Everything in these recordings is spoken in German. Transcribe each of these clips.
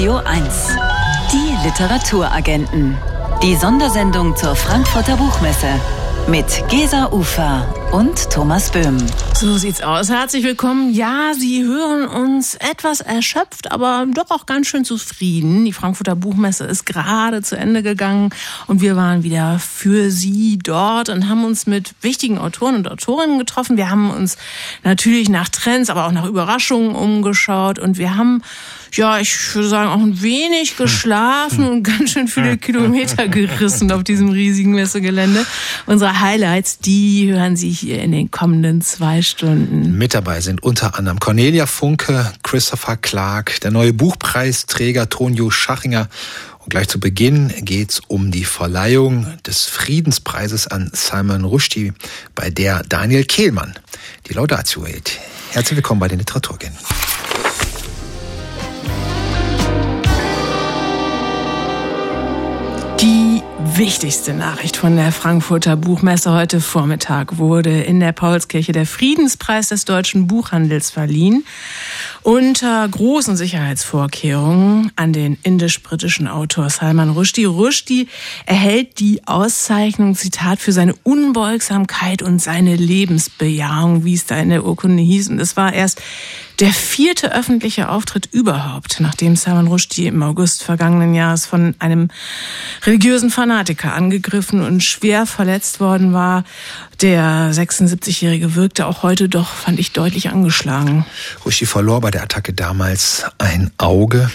Radio 1. Die Literaturagenten. Die Sondersendung zur Frankfurter Buchmesse. Mit Gesa Ufer und Thomas Böhm. So sieht's aus. Herzlich willkommen. Ja, Sie hören uns etwas erschöpft, aber doch auch ganz schön zufrieden. Die Frankfurter Buchmesse ist gerade zu Ende gegangen und wir waren wieder für Sie dort und haben uns mit wichtigen Autoren und Autorinnen getroffen. Wir haben uns natürlich nach Trends, aber auch nach Überraschungen umgeschaut und wir haben ja, ich würde sagen, auch ein wenig geschlafen und ganz schön viele Kilometer gerissen auf diesem riesigen Messegelände. Unsere Highlights, die hören Sie hier in den kommenden zwei Stunden. Mit dabei sind unter anderem Cornelia Funke, Christopher Clark, der neue Buchpreisträger Tonio Schachinger und gleich zu Beginn geht es um die Verleihung des Friedenspreises an Salman Rushdie, bei der Daniel Kehlmann die Laudatio hält. Herzlich willkommen bei den Literaturgängen. Wichtigste Nachricht von der Frankfurter Buchmesse heute Vormittag wurde in der Paulskirche der Friedenspreis des deutschen Buchhandels verliehen. Unter großen Sicherheitsvorkehrungen an den indisch-britischen Autor Salman Rushdie. Rushdie erhält die Auszeichnung, Zitat, für seine Unbeugsamkeit und seine Lebensbejahung, wie es da in der Urkunde hieß. Und es war erst der vierte öffentliche Auftritt überhaupt, nachdem Salman Rushdie im August vergangenen Jahres von einem religiösen Fanatiker angegriffen und schwer verletzt worden war. Der 76-Jährige wirkte auch heute doch, fand ich, deutlich angeschlagen. Rushdie verlor bei der Attacke damals ein Auge.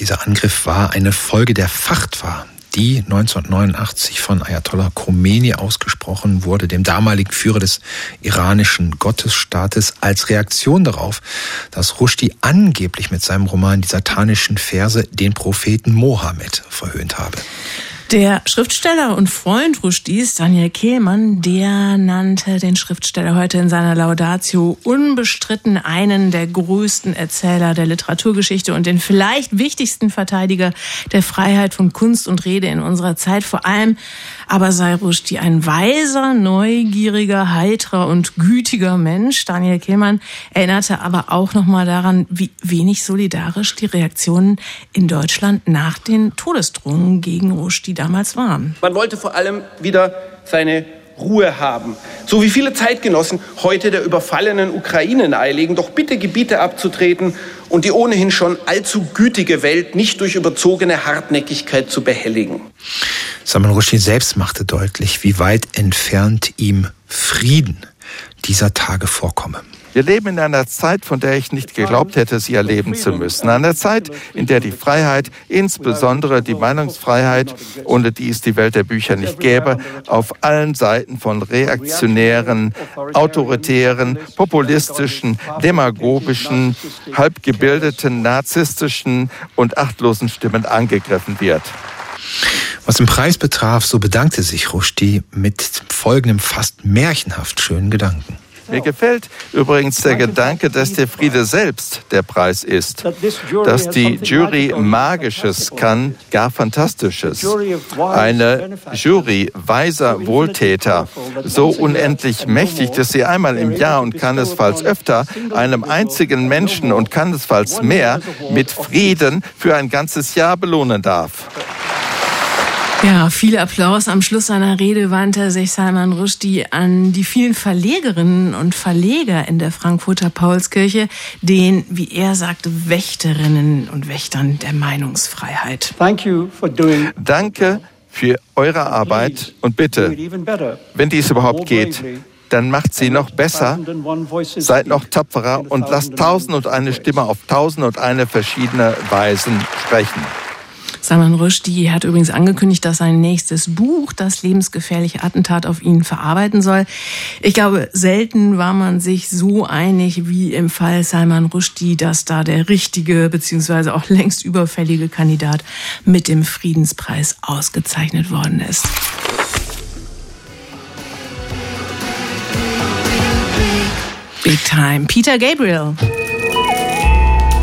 Dieser Angriff war eine Folge der Fachtwa, die 1989 von Ayatollah Khomeini ausgesprochen wurde, dem damaligen Führer des iranischen Gottesstaates, als Reaktion darauf, dass Rushdie angeblich mit seinem Roman Die satanischen Verse den Propheten Mohammed verhöhnt habe. Der Schriftsteller und Freund Rushdies, Daniel Kehlmann, der nannte den Schriftsteller heute in seiner Laudatio unbestritten einen der größten Erzähler der Literaturgeschichte und den vielleicht wichtigsten Verteidiger der Freiheit von Kunst und Rede in unserer Zeit. Vor allem aber sei Rushdie ein weiser, neugieriger, heiterer und gütiger Mensch. Daniel Kehlmann erinnerte aber auch nochmal daran, wie wenig solidarisch die Reaktionen in Deutschland nach den Todesdrohungen gegen Rushdie damals waren. Man wollte vor allem wieder seine Ruhe haben. So wie viele Zeitgenossen heute der überfallenen Ukraine nahelegen, doch bitte Gebiete abzutreten und die ohnehin schon allzu gütige Welt nicht durch überzogene Hartnäckigkeit zu behelligen. Salman Rushdie selbst machte deutlich, wie weit entfernt ihm Frieden dieser Tage vorkomme. Wir leben in einer Zeit, von der ich nicht geglaubt hätte, sie erleben zu müssen. Einer Zeit, in der die Freiheit, insbesondere die Meinungsfreiheit, ohne die es die Welt der Bücher nicht gäbe, auf allen Seiten von reaktionären, autoritären, populistischen, demagogischen, halbgebildeten, narzisstischen und achtlosen Stimmen angegriffen wird. Was den Preis betraf, so bedankte sich Rushdie mit folgendem fast märchenhaft schönen Gedanken. Mir gefällt übrigens der Gedanke, dass der Friede selbst der Preis ist, dass die Jury Magisches kann, gar Fantastisches. Eine Jury weiser Wohltäter, so unendlich mächtig, dass sie einmal im Jahr und keinesfalls öfter einem einzigen Menschen und keinesfalls mehr mit Frieden für ein ganzes Jahr belohnen darf. Ja, viel Applaus. Am Schluss seiner Rede wandte sich Salman Rushdie an die vielen Verlegerinnen und Verleger in der Frankfurter Paulskirche, den, wie er sagte, Wächterinnen und Wächtern der Meinungsfreiheit. Danke für eure Arbeit und bitte, wenn dies überhaupt geht, dann macht sie noch besser, seid noch tapferer und lasst tausend und eine Stimme auf tausend und eine verschiedene Weisen sprechen. Salman Rushdie hat übrigens angekündigt, dass sein nächstes Buch das lebensgefährliche Attentat auf ihn verarbeiten soll. Ich glaube, selten war man sich so einig wie im Fall Salman Rushdie, dass da der richtige bzw. auch längst überfällige Kandidat mit dem Friedenspreis ausgezeichnet worden ist. Big Time. Peter Gabriel.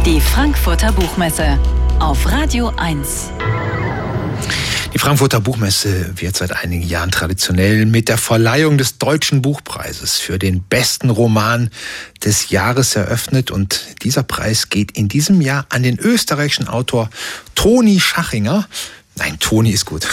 Die Frankfurter Buchmesse auf Radio 1. Die Frankfurter Buchmesse wird seit einigen Jahren traditionell mit der Verleihung des Deutschen Buchpreises für den besten Roman des Jahres eröffnet und dieser Preis geht in diesem Jahr an den österreichischen Autor Toni Schachinger Nein, Toni ist gut.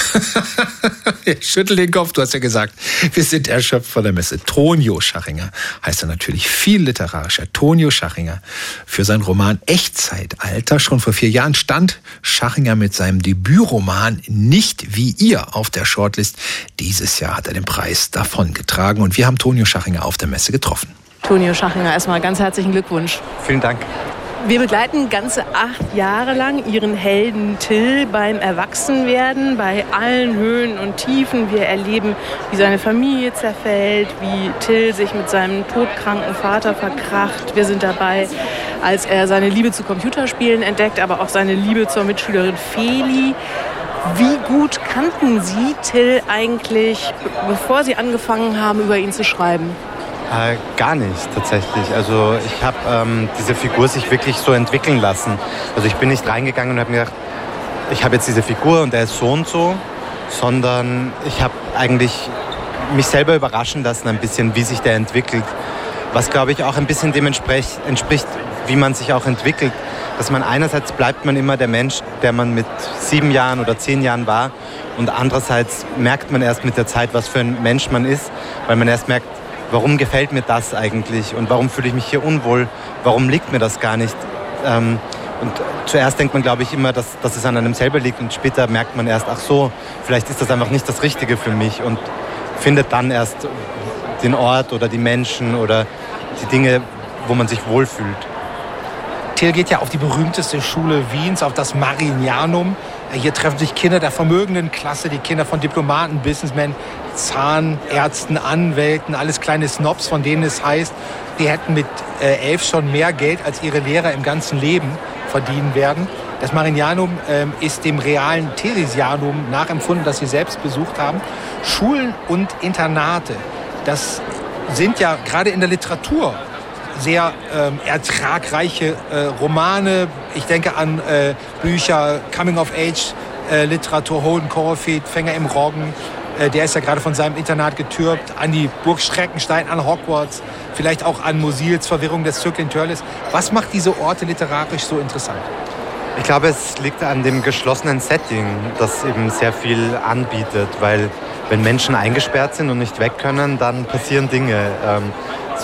ich schüttel den Kopf, du hast ja gesagt, wir sind erschöpft von der Messe. Tonio Schachinger heißt er natürlich viel literarischer. Tonio Schachinger. Für seinen Roman Echtzeitalter schon vor vier Jahren stand Schachinger mit seinem Debütroman Nicht wie ihr auf der Shortlist. Dieses Jahr hat er den Preis davongetragen und wir haben Tonio Schachinger auf der Messe getroffen. Tonio Schachinger, erstmal ganz herzlichen Glückwunsch. Vielen Dank. Wir begleiten ganze acht Jahre lang Ihren Helden Till beim Erwachsenwerden, bei allen Höhen und Tiefen. Wir erleben, wie seine Familie zerfällt, wie Till sich mit seinem todkranken Vater verkracht. Wir sind dabei, als er seine Liebe zu Computerspielen entdeckt, aber auch seine Liebe zur Mitschülerin Feli. Wie gut kannten Sie Till eigentlich, bevor Sie angefangen haben, über ihn zu schreiben? Äh, gar nicht tatsächlich. Also ich habe ähm, diese Figur sich wirklich so entwickeln lassen. Also ich bin nicht reingegangen und habe mir gedacht, ich habe jetzt diese Figur und er ist so und so, sondern ich habe eigentlich mich selber überraschen lassen ein bisschen, wie sich der entwickelt. Was glaube ich auch ein bisschen dem entspricht, wie man sich auch entwickelt. Dass man einerseits bleibt man immer der Mensch, der man mit sieben Jahren oder zehn Jahren war und andererseits merkt man erst mit der Zeit, was für ein Mensch man ist, weil man erst merkt, warum gefällt mir das eigentlich und warum fühle ich mich hier unwohl, warum liegt mir das gar nicht. Ähm, und zuerst denkt man, glaube ich, immer, dass, dass es an einem selber liegt und später merkt man erst, ach so, vielleicht ist das einfach nicht das Richtige für mich und findet dann erst den Ort oder die Menschen oder die Dinge, wo man sich wohlfühlt. Till geht ja auf die berühmteste Schule Wiens, auf das Marianum. Hier treffen sich Kinder der vermögenden Klasse, die Kinder von Diplomaten, Businessmen, Zahnärzten, Anwälten, alles kleine Snobs, von denen es heißt, die hätten mit äh, elf schon mehr Geld als ihre Lehrer im ganzen Leben verdienen werden. Das Marianum ähm, ist dem realen Theresianum nachempfunden, das sie selbst besucht haben. Schulen und Internate, das sind ja gerade in der Literatur sehr ähm, ertragreiche äh, Romane. Ich denke an äh, Bücher, Coming of Age, äh, Literatur, Holden Caulfield, Fänger im Roggen. Äh, der ist ja gerade von seinem Internat getürbt. An die Burg Schreckenstein, an Hogwarts, vielleicht auch an Mosils Verwirrung des Circle Turles. Was macht diese Orte literarisch so interessant? Ich glaube, es liegt an dem geschlossenen Setting, das eben sehr viel anbietet, weil wenn Menschen eingesperrt sind und nicht weg können, dann passieren Dinge. Ähm,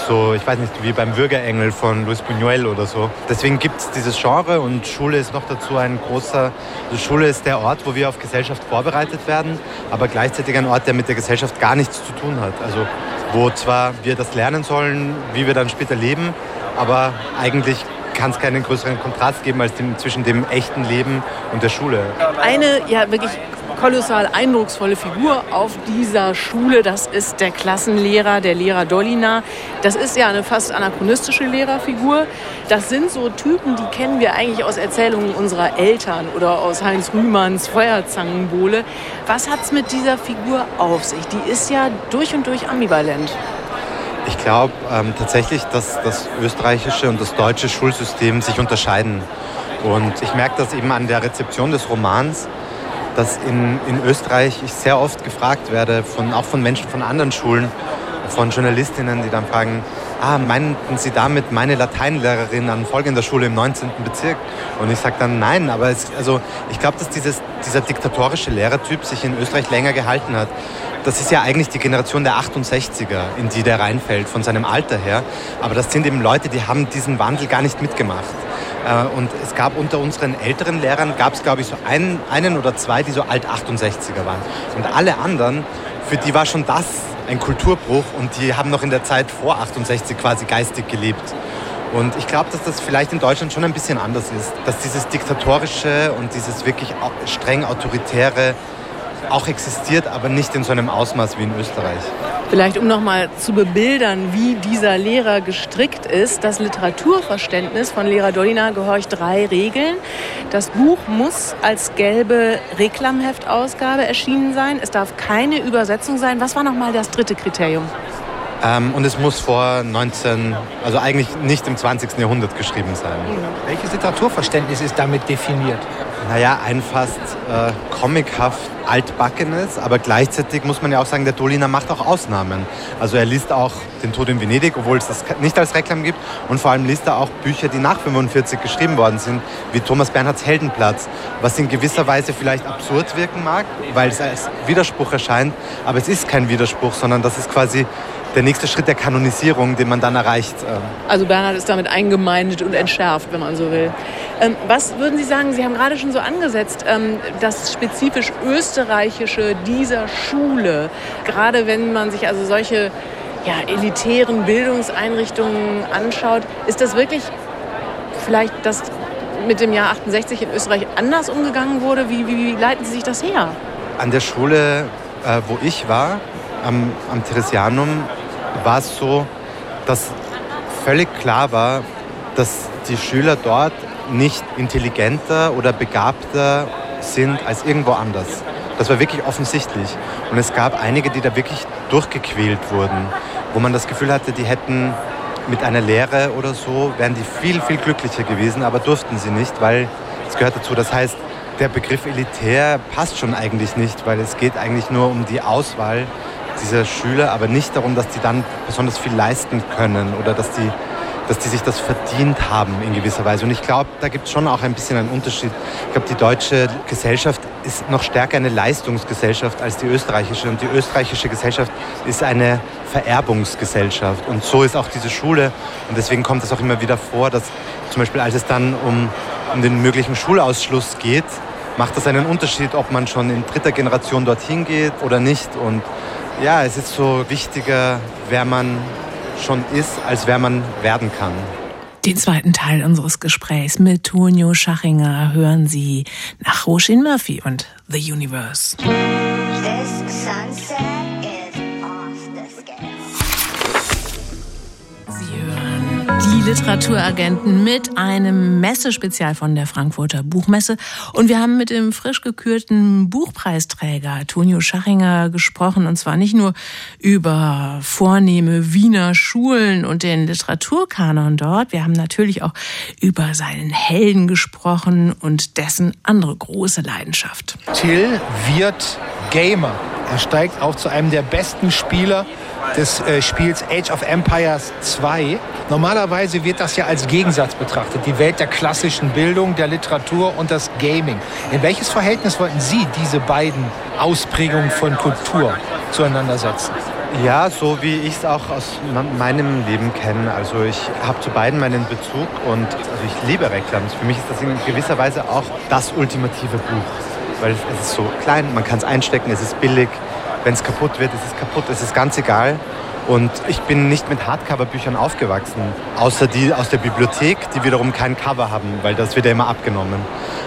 so, ich weiß nicht, wie beim Würgerengel von Luis Buñuel oder so. Deswegen gibt es dieses Genre und Schule ist noch dazu ein großer, also Schule ist der Ort, wo wir auf Gesellschaft vorbereitet werden, aber gleichzeitig ein Ort, der mit der Gesellschaft gar nichts zu tun hat. Also wo zwar wir das lernen sollen, wie wir dann später leben, aber eigentlich kann es keinen größeren Kontrast geben als dem, zwischen dem echten Leben und der Schule. Eine ja wirklich kolossal eindrucksvolle Figur auf dieser Schule. Das ist der Klassenlehrer, der Lehrer Dolina. Das ist ja eine fast anachronistische Lehrerfigur. Das sind so Typen, die kennen wir eigentlich aus Erzählungen unserer Eltern oder aus Heinz Rühmanns Feuerzangenbowle. Was hat es mit dieser Figur auf sich? Die ist ja durch und durch ambivalent. Ich glaube ähm, tatsächlich, dass das österreichische und das deutsche Schulsystem sich unterscheiden. Und ich merke das eben an der Rezeption des Romans dass in, in Österreich ich sehr oft gefragt werde, von, auch von Menschen von anderen Schulen, von Journalistinnen, die dann fragen, ah, meinten Sie damit meine Lateinlehrerin an folgender Schule im 19. Bezirk? Und ich sage dann nein, aber es, also ich glaube, dass dieses, dieser diktatorische Lehrertyp sich in Österreich länger gehalten hat. Das ist ja eigentlich die Generation der 68er, in die der reinfällt, von seinem Alter her. Aber das sind eben Leute, die haben diesen Wandel gar nicht mitgemacht. Äh, und es gab unter unseren älteren Lehrern, gab es glaube ich so einen, einen oder zwei, die so alt 68er waren. Und alle anderen, für die war schon das ein Kulturbruch und die haben noch in der Zeit vor 68 quasi geistig gelebt. Und ich glaube, dass das vielleicht in Deutschland schon ein bisschen anders ist, dass dieses diktatorische und dieses wirklich streng autoritäre auch existiert, aber nicht in so einem Ausmaß wie in Österreich. Vielleicht um nochmal zu bebildern, wie dieser Lehrer gestrickt ist. Das Literaturverständnis von Lehrer Dolina gehorcht drei Regeln. Das Buch muss als gelbe Reklamheftausgabe erschienen sein. Es darf keine Übersetzung sein. Was war nochmal das dritte Kriterium? Ähm, und es muss vor 19, also eigentlich nicht im 20. Jahrhundert geschrieben sein. Welches Literaturverständnis ist damit definiert? Naja, ein fast äh, comichaft Altbackenes, aber gleichzeitig muss man ja auch sagen, der Doliner macht auch Ausnahmen. Also er liest auch Den Tod in Venedig, obwohl es das nicht als Reklam gibt. Und vor allem liest er auch Bücher, die nach 45 geschrieben worden sind, wie Thomas Bernhards Heldenplatz, was in gewisser Weise vielleicht absurd wirken mag, weil es als Widerspruch erscheint. Aber es ist kein Widerspruch, sondern das ist quasi der nächste Schritt der Kanonisierung, den man dann erreicht. Ähm. Also Bernhard ist damit eingemeindet und entschärft, wenn man so will. Ähm, was würden Sie sagen, Sie haben gerade schon so angesetzt, ähm, das spezifisch österreichische dieser Schule, gerade wenn man sich also solche ja, elitären Bildungseinrichtungen anschaut, ist das wirklich vielleicht das mit dem Jahr 68 in Österreich anders umgegangen wurde? Wie, wie, wie leiten Sie sich das her? An der Schule, äh, wo ich war, am, am Theresianum, war es so, dass völlig klar war, dass die Schüler dort nicht intelligenter oder begabter sind als irgendwo anders. Das war wirklich offensichtlich. Und es gab einige, die da wirklich durchgequält wurden, wo man das Gefühl hatte, die hätten mit einer Lehre oder so, wären die viel, viel glücklicher gewesen, aber durften sie nicht, weil es gehört dazu. Das heißt, der Begriff elitär passt schon eigentlich nicht, weil es geht eigentlich nur um die Auswahl dieser Schüler, aber nicht darum, dass die dann besonders viel leisten können oder dass die, dass die sich das verdient haben in gewisser Weise. Und ich glaube, da gibt es schon auch ein bisschen einen Unterschied. Ich glaube, die deutsche Gesellschaft ist noch stärker eine Leistungsgesellschaft als die österreichische. Und die österreichische Gesellschaft ist eine Vererbungsgesellschaft. Und so ist auch diese Schule. Und deswegen kommt es auch immer wieder vor, dass zum Beispiel, als es dann um, um den möglichen Schulausschluss geht, macht das einen Unterschied, ob man schon in dritter Generation dorthin geht oder nicht. Und ja, es ist so wichtiger, wer man schon ist, als wer man werden kann. Den zweiten Teil unseres Gesprächs mit Tonio Schachinger hören Sie nach Roshin Murphy und The Universe. Die Literaturagenten mit einem Messespezial von der Frankfurter Buchmesse. Und wir haben mit dem frisch gekürten Buchpreisträger Tonio Schachinger gesprochen. Und zwar nicht nur über vornehme Wiener Schulen und den Literaturkanon dort. Wir haben natürlich auch über seinen Helden gesprochen und dessen andere große Leidenschaft. Till wird Gamer. Er steigt auf zu einem der besten Spieler des äh, Spiels Age of Empires 2. Normalerweise wird das ja als Gegensatz betrachtet, die Welt der klassischen Bildung, der Literatur und das Gaming. In welches Verhältnis wollten Sie diese beiden Ausprägungen von Kultur zueinander setzen? Ja, so wie ich es auch aus meinem Leben kenne. Also ich habe zu beiden meinen Bezug und also ich liebe Reklams. Für mich ist das in gewisser Weise auch das ultimative Buch. Weil es ist so klein, man kann es einstecken, es ist billig, wenn es kaputt wird, ist es kaputt, es ist ganz egal. Und ich bin nicht mit Hardcover-Büchern aufgewachsen, außer die aus der Bibliothek, die wiederum kein Cover haben, weil das wird ja immer abgenommen.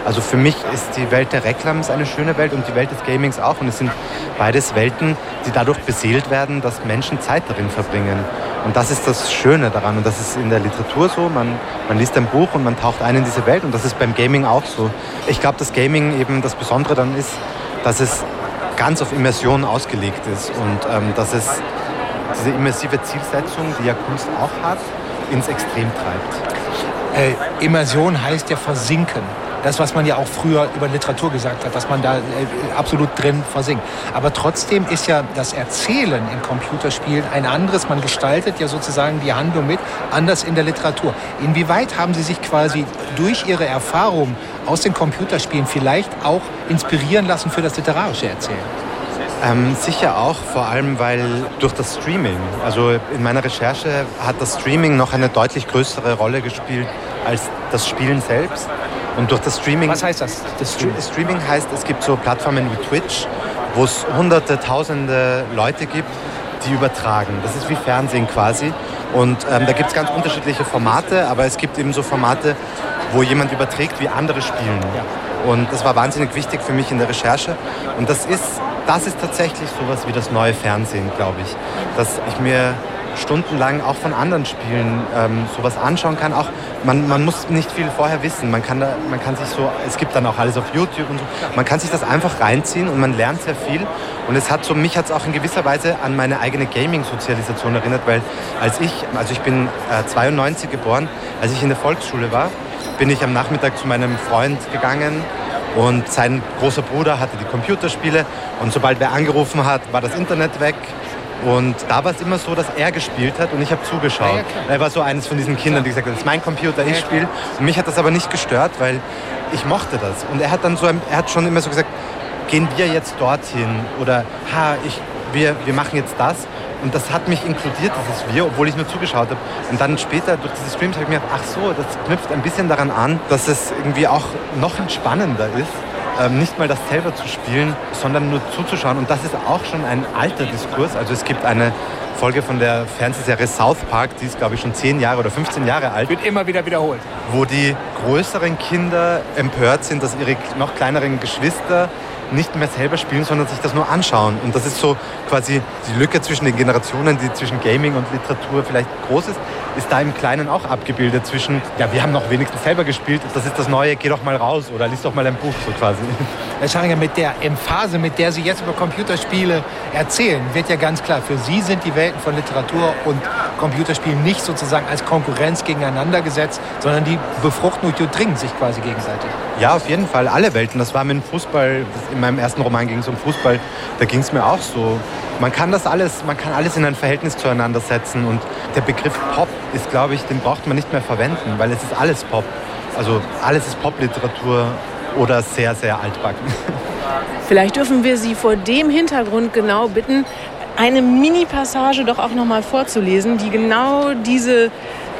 Also für mich ist die Welt der Reklams eine schöne Welt und die Welt des Gamings auch. Und es sind beides Welten, die dadurch beseelt werden, dass Menschen Zeit darin verbringen. Und das ist das Schöne daran. Und das ist in der Literatur so. Man, man liest ein Buch und man taucht ein in diese Welt. Und das ist beim Gaming auch so. Ich glaube, dass Gaming eben das Besondere dann ist, dass es ganz auf Immersion ausgelegt ist und ähm, dass es diese immersive Zielsetzung, die ja Kunst auch hat, ins Extrem treibt. Äh, Immersion heißt ja versinken. Das, was man ja auch früher über Literatur gesagt hat, dass man da äh, absolut drin versinkt. Aber trotzdem ist ja das Erzählen in Computerspielen ein anderes. Man gestaltet ja sozusagen die Handlung mit, anders in der Literatur. Inwieweit haben Sie sich quasi durch Ihre Erfahrung aus den Computerspielen vielleicht auch inspirieren lassen für das literarische Erzählen? Ähm, sicher auch, vor allem weil durch das Streaming, also in meiner Recherche hat das Streaming noch eine deutlich größere Rolle gespielt als das Spielen selbst. Und durch das Streaming. Was heißt das? Das Streaming heißt, es gibt so Plattformen wie Twitch, wo es hunderte, tausende Leute gibt, die übertragen. Das ist wie Fernsehen quasi. Und ähm, da gibt es ganz unterschiedliche Formate, aber es gibt eben so Formate, wo jemand überträgt, wie andere spielen. Und das war wahnsinnig wichtig für mich in der Recherche. Und das ist, das ist tatsächlich sowas wie das neue Fernsehen, glaube ich. Dass ich mir stundenlang auch von anderen Spielen ähm, sowas anschauen kann. Auch man, man muss nicht viel vorher wissen. Man kann, da, man kann sich so, es gibt dann auch alles auf YouTube und so. Man kann sich das einfach reinziehen und man lernt sehr viel. Und es hat so, mich hat es auch in gewisser Weise an meine eigene Gaming-Sozialisation erinnert, weil als ich, also ich bin äh, 92 geboren, als ich in der Volksschule war, bin ich am Nachmittag zu meinem Freund gegangen Und sein großer Bruder hatte die Computerspiele und sobald wer angerufen hat, war das Internet weg. Und da war es immer so, dass er gespielt hat und ich habe zugeschaut. Ja, er war so eines von diesen Kindern, die gesagt haben, das ist mein Computer, ich spiele. Und mich hat das aber nicht gestört, weil ich mochte das. Und er hat dann so, er hat schon immer so gesagt, gehen wir jetzt dorthin oder ha, ich, wir, wir machen jetzt das. Und das hat mich inkludiert, dieses Wir, obwohl ich nur zugeschaut habe. Und dann später durch diese Streams habe ich mir gedacht, ach so, das knüpft ein bisschen daran an, dass es irgendwie auch noch entspannender ist, ähm, nicht mal das selber zu spielen, sondern nur zuzuschauen. Und das ist auch schon ein alter Diskurs. Also es gibt eine Folge von der Fernsehserie South Park, die ist glaube ich schon 10 Jahre oder 15 Jahre alt. Wird immer wieder wiederholt. Wo die größeren Kinder empört sind, dass ihre noch kleineren Geschwister nicht mehr selber spielen, sondern sich das nur anschauen. Und das ist so quasi die Lücke zwischen den Generationen, die zwischen Gaming und Literatur vielleicht groß ist, ist da im Kleinen auch abgebildet zwischen, ja, wir haben noch wenigstens selber gespielt, das ist das Neue, geh doch mal raus oder lies doch mal ein Buch, so quasi. Herr Scharinger, mit der Emphase, mit der Sie jetzt über Computerspiele erzählen, wird ja ganz klar, für Sie sind die Welten von Literatur und Computerspielen nicht sozusagen als Konkurrenz gegeneinander gesetzt, sondern die befruchten und durchdringen sich quasi gegenseitig. Ja, auf jeden Fall, alle Welten. Das war mit dem Fußball, in meinem ersten Roman ging es um Fußball, da ging es mir auch so. Man kann das alles, man kann alles in ein Verhältnis zueinander setzen und der Begriff Pop ist, glaube ich, den braucht man nicht mehr verwenden, weil es ist alles Pop. Also alles ist Popliteratur oder sehr, sehr altbacken. Vielleicht dürfen wir Sie vor dem Hintergrund genau bitten, eine Mini-Passage doch auch noch mal vorzulesen, die genau diese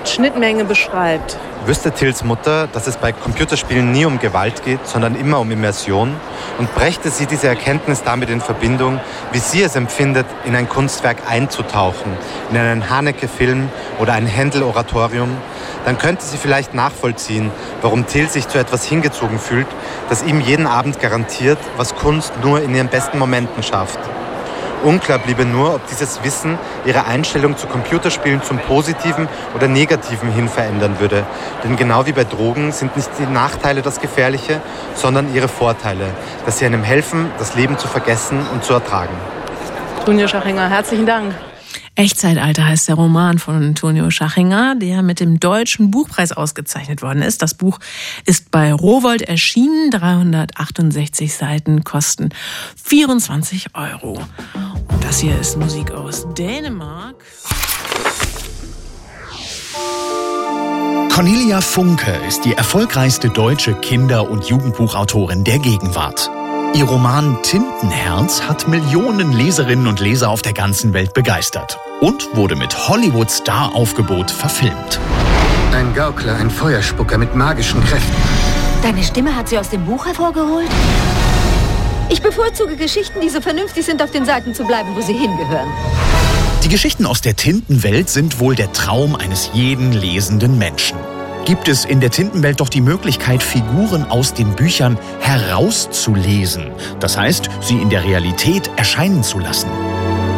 Schnittmenge beschreibt. Wüsste Tills Mutter, dass es bei Computerspielen nie um Gewalt geht, sondern immer um Immersion und brächte sie diese Erkenntnis damit in Verbindung, wie sie es empfindet, in ein Kunstwerk einzutauchen, in einen Haneke-Film oder ein Händel-Oratorium, dann könnte sie vielleicht nachvollziehen, warum Till sich zu etwas hingezogen fühlt, das ihm jeden Abend garantiert, was Kunst nur in ihren besten Momenten schafft. Unklar bliebe nur, ob dieses Wissen ihre Einstellung zu Computerspielen zum Positiven oder Negativen hin verändern würde. Denn genau wie bei Drogen sind nicht die Nachteile das Gefährliche, sondern ihre Vorteile, dass sie einem helfen, das Leben zu vergessen und zu ertragen. Tunja Schachinger, herzlichen Dank. Echtzeitalter heißt der Roman von Antonio Schachinger, der mit dem Deutschen Buchpreis ausgezeichnet worden ist. Das Buch ist bei Rowold erschienen. 368 Seiten kosten 24 Euro. Und das hier ist Musik aus Dänemark. Cornelia Funke ist die erfolgreichste deutsche Kinder- und Jugendbuchautorin der Gegenwart. Ihr Roman Tintenherz hat Millionen Leserinnen und Leser auf der ganzen Welt begeistert und wurde mit Hollywood-Star-Aufgebot verfilmt. Ein Gaukler, ein Feuerspucker mit magischen Kräften. Deine Stimme hat sie aus dem Buch hervorgeholt? Ich bevorzuge Geschichten, die so vernünftig sind, auf den Seiten zu bleiben, wo sie hingehören. Die Geschichten aus der Tintenwelt sind wohl der Traum eines jeden lesenden Menschen gibt es in der Tintenwelt doch die Möglichkeit, Figuren aus den Büchern herauszulesen. Das heißt, sie in der Realität erscheinen zu lassen.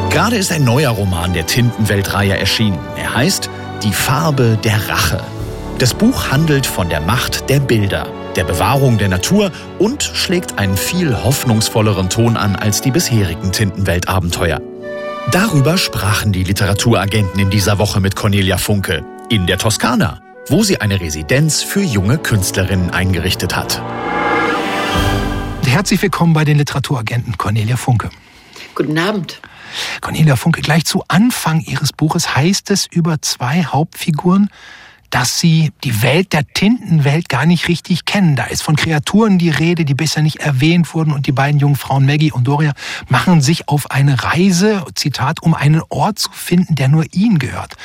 Gerade ist ein neuer Roman der Tintenweltreihe erschienen. Er heißt Die Farbe der Rache. Das Buch handelt von der Macht der Bilder, der Bewahrung der Natur und schlägt einen viel hoffnungsvolleren Ton an als die bisherigen Tintenweltabenteuer. Darüber sprachen die Literaturagenten in dieser Woche mit Cornelia Funke in der Toskana wo sie eine Residenz für junge Künstlerinnen eingerichtet hat. Herzlich willkommen bei den Literaturagenten Cornelia Funke. Guten Abend. Cornelia Funke, gleich zu Anfang Ihres Buches heißt es über zwei Hauptfiguren, dass sie die Welt der Tintenwelt gar nicht richtig kennen. Da ist von Kreaturen die Rede, die bisher nicht erwähnt wurden und die beiden jungen Frauen Maggie und Doria machen sich auf eine Reise, Zitat, um einen Ort zu finden, der nur ihnen gehört.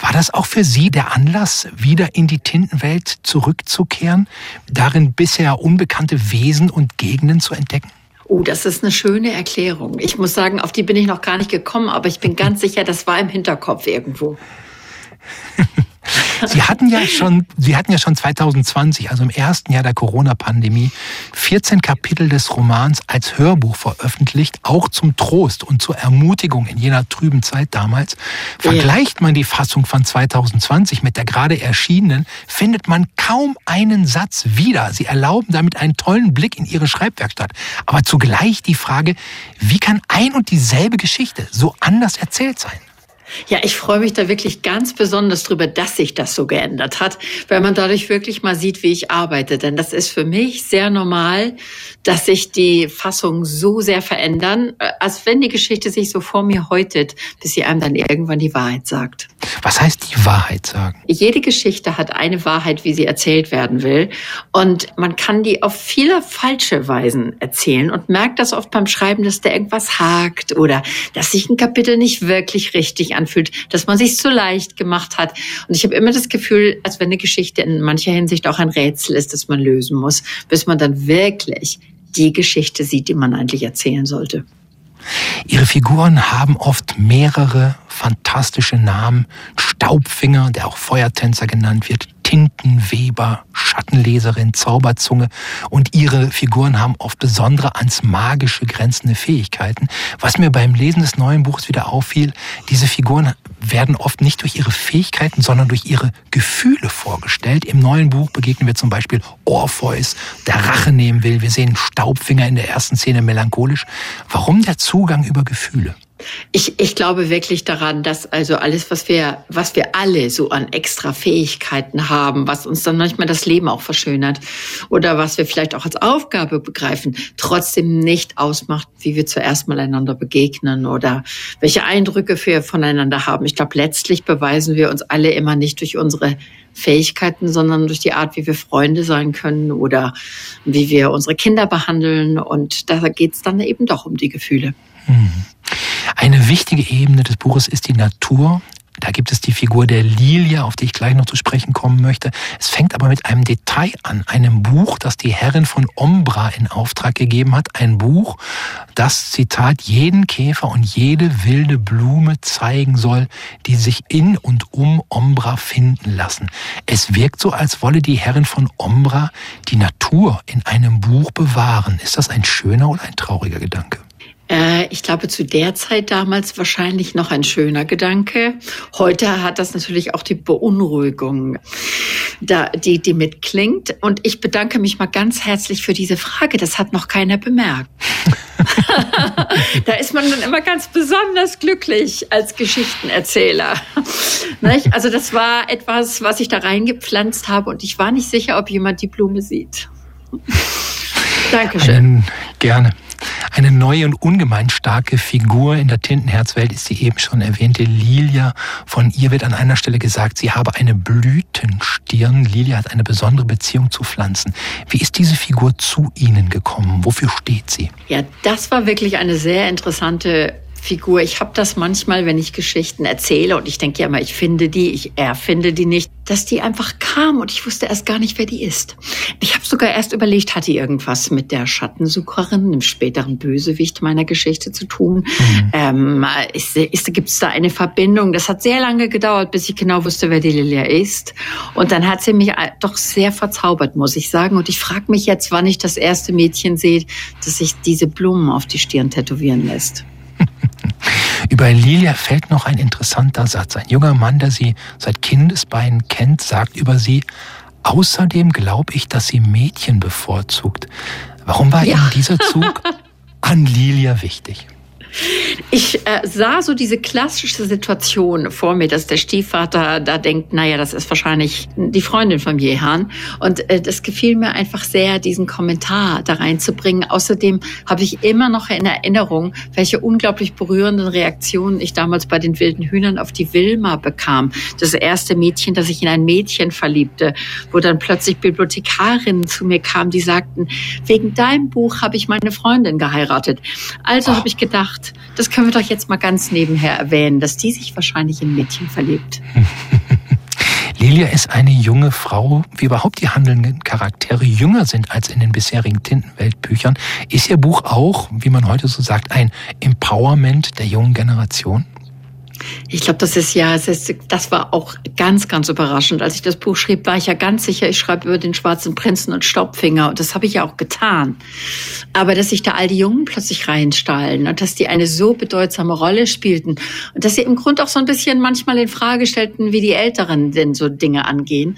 War das auch für Sie der Anlass, wieder in die Tintenwelt zurückzukehren, darin bisher unbekannte Wesen und Gegenden zu entdecken? Oh, das ist eine schöne Erklärung. Ich muss sagen, auf die bin ich noch gar nicht gekommen, aber ich bin ganz sicher, das war im Hinterkopf irgendwo. Sie hatten ja schon, Sie hatten ja schon 2020, also im ersten Jahr der Corona-Pandemie, 14 Kapitel des Romans als Hörbuch veröffentlicht, auch zum Trost und zur Ermutigung in jener trüben Zeit damals. Vergleicht man die Fassung von 2020 mit der gerade erschienenen, findet man kaum einen Satz wieder. Sie erlauben damit einen tollen Blick in Ihre Schreibwerkstatt. Aber zugleich die Frage, wie kann ein und dieselbe Geschichte so anders erzählt sein? Ja, ich freue mich da wirklich ganz besonders drüber, dass sich das so geändert hat, weil man dadurch wirklich mal sieht, wie ich arbeite. Denn das ist für mich sehr normal, dass sich die Fassungen so sehr verändern, äh, als wenn die Geschichte sich so vor mir häutet, bis sie einem dann irgendwann die Wahrheit sagt. Was heißt die Wahrheit sagen? Jede Geschichte hat eine Wahrheit, wie sie erzählt werden will. Und man kann die auf viele falsche Weisen erzählen und merkt das oft beim Schreiben, dass da irgendwas hakt oder dass sich ein Kapitel nicht wirklich richtig anfühlt, dass man sich zu leicht gemacht hat. Und ich habe immer das Gefühl, als wenn eine Geschichte in mancher Hinsicht auch ein Rätsel ist, das man lösen muss, bis man dann wirklich die Geschichte sieht, die man eigentlich erzählen sollte. Ihre Figuren haben oft mehrere fantastische Namen. Staubfinger, der auch Feuertänzer genannt wird, Tintenweber, Schattenleserin, Zauberzunge und ihre Figuren haben oft besondere ans magische grenzende Fähigkeiten. Was mir beim Lesen des neuen Buches wieder auffiel, diese Figuren werden oft nicht durch ihre Fähigkeiten, sondern durch ihre Gefühle vorgestellt. Im neuen Buch begegnen wir zum Beispiel Orpheus, der Rache nehmen will. Wir sehen Staubfinger in der ersten Szene melancholisch. Warum der Zugang über Gefühle? Ich, ich glaube wirklich daran, dass also alles, was wir, was wir alle so an extra Fähigkeiten haben, was uns dann manchmal das Leben auch verschönert oder was wir vielleicht auch als Aufgabe begreifen, trotzdem nicht ausmacht, wie wir zuerst mal einander begegnen oder welche Eindrücke wir voneinander haben. Ich glaube, letztlich beweisen wir uns alle immer nicht durch unsere Fähigkeiten, sondern durch die Art, wie wir Freunde sein können oder wie wir unsere Kinder behandeln. Und da geht es dann eben doch um die Gefühle. Mhm. Eine wichtige Ebene des Buches ist die Natur. Da gibt es die Figur der Lilia, auf die ich gleich noch zu sprechen kommen möchte. Es fängt aber mit einem Detail an, einem Buch, das die Herrin von Ombra in Auftrag gegeben hat. Ein Buch, das, Zitat, jeden Käfer und jede wilde Blume zeigen soll, die sich in und um Ombra finden lassen. Es wirkt so, als wolle die Herrin von Ombra die Natur in einem Buch bewahren. Ist das ein schöner oder ein trauriger Gedanke? Äh, ich glaube, zu der Zeit damals wahrscheinlich noch ein schöner Gedanke. Heute hat das natürlich auch die Beunruhigung, die, die mitklingt. Und ich bedanke mich mal ganz herzlich für diese Frage. Das hat noch keiner bemerkt. da ist man dann immer ganz besonders glücklich als Geschichtenerzähler. also das war etwas, was ich da reingepflanzt habe und ich war nicht sicher, ob jemand die Blume sieht. Dankeschön. Einen, gerne. Eine neue und ungemein starke Figur in der Tintenherzwelt ist die eben schon erwähnte Lilia. Von ihr wird an einer Stelle gesagt, sie habe eine Blütenstirn. Lilia hat eine besondere Beziehung zu Pflanzen. Wie ist diese Figur zu Ihnen gekommen? Wofür steht sie? Ja, das war wirklich eine sehr interessante Figur. Ich habe das manchmal, wenn ich Geschichten erzähle und ich denke ja immer, ich finde die, ich erfinde die nicht, dass die einfach kam und ich wusste erst gar nicht, wer die ist. Ich habe sogar erst überlegt, hat die irgendwas mit der Schattensucherin, dem späteren Bösewicht meiner Geschichte zu tun? Mhm. Ähm, ist, ist, Gibt es da eine Verbindung? Das hat sehr lange gedauert, bis ich genau wusste, wer die Lilia ist. Und dann hat sie mich doch sehr verzaubert, muss ich sagen. Und ich frage mich jetzt, wann ich das erste Mädchen sehe, das sich diese Blumen auf die Stirn tätowieren lässt. Über Lilia fällt noch ein interessanter Satz. Ein junger Mann, der sie seit Kindesbeinen kennt, sagt über sie, außerdem glaube ich, dass sie Mädchen bevorzugt. Warum war ja. Ihnen dieser Zug an Lilia wichtig? Ich äh, sah so diese klassische Situation vor mir, dass der Stiefvater da denkt, naja, das ist wahrscheinlich die Freundin von Jehan. Und äh, das gefiel mir einfach sehr, diesen Kommentar da reinzubringen. Außerdem habe ich immer noch in Erinnerung, welche unglaublich berührenden Reaktionen ich damals bei den wilden Hühnern auf die Wilma bekam. Das erste Mädchen, das sich in ein Mädchen verliebte, wo dann plötzlich Bibliothekarinnen zu mir kamen, die sagten, wegen deinem Buch habe ich meine Freundin geheiratet. Also oh. habe ich gedacht, das können wir doch jetzt mal ganz nebenher erwähnen, dass die sich wahrscheinlich in Mädchen verliebt. Lilia ist eine junge Frau, wie überhaupt die handelnden Charaktere jünger sind als in den bisherigen Tintenweltbüchern. Ist ihr Buch auch, wie man heute so sagt, ein Empowerment der jungen Generation? Ich glaube, das ist ja, das, ist, das war auch ganz, ganz überraschend. Als ich das Buch schrieb, war ich ja ganz sicher, ich schreibe über den schwarzen Prinzen und Staubfinger. Und das habe ich ja auch getan. Aber dass sich da all die Jungen plötzlich reinstallen und dass die eine so bedeutsame Rolle spielten und dass sie im Grunde auch so ein bisschen manchmal in Frage stellten, wie die Älteren denn so Dinge angehen,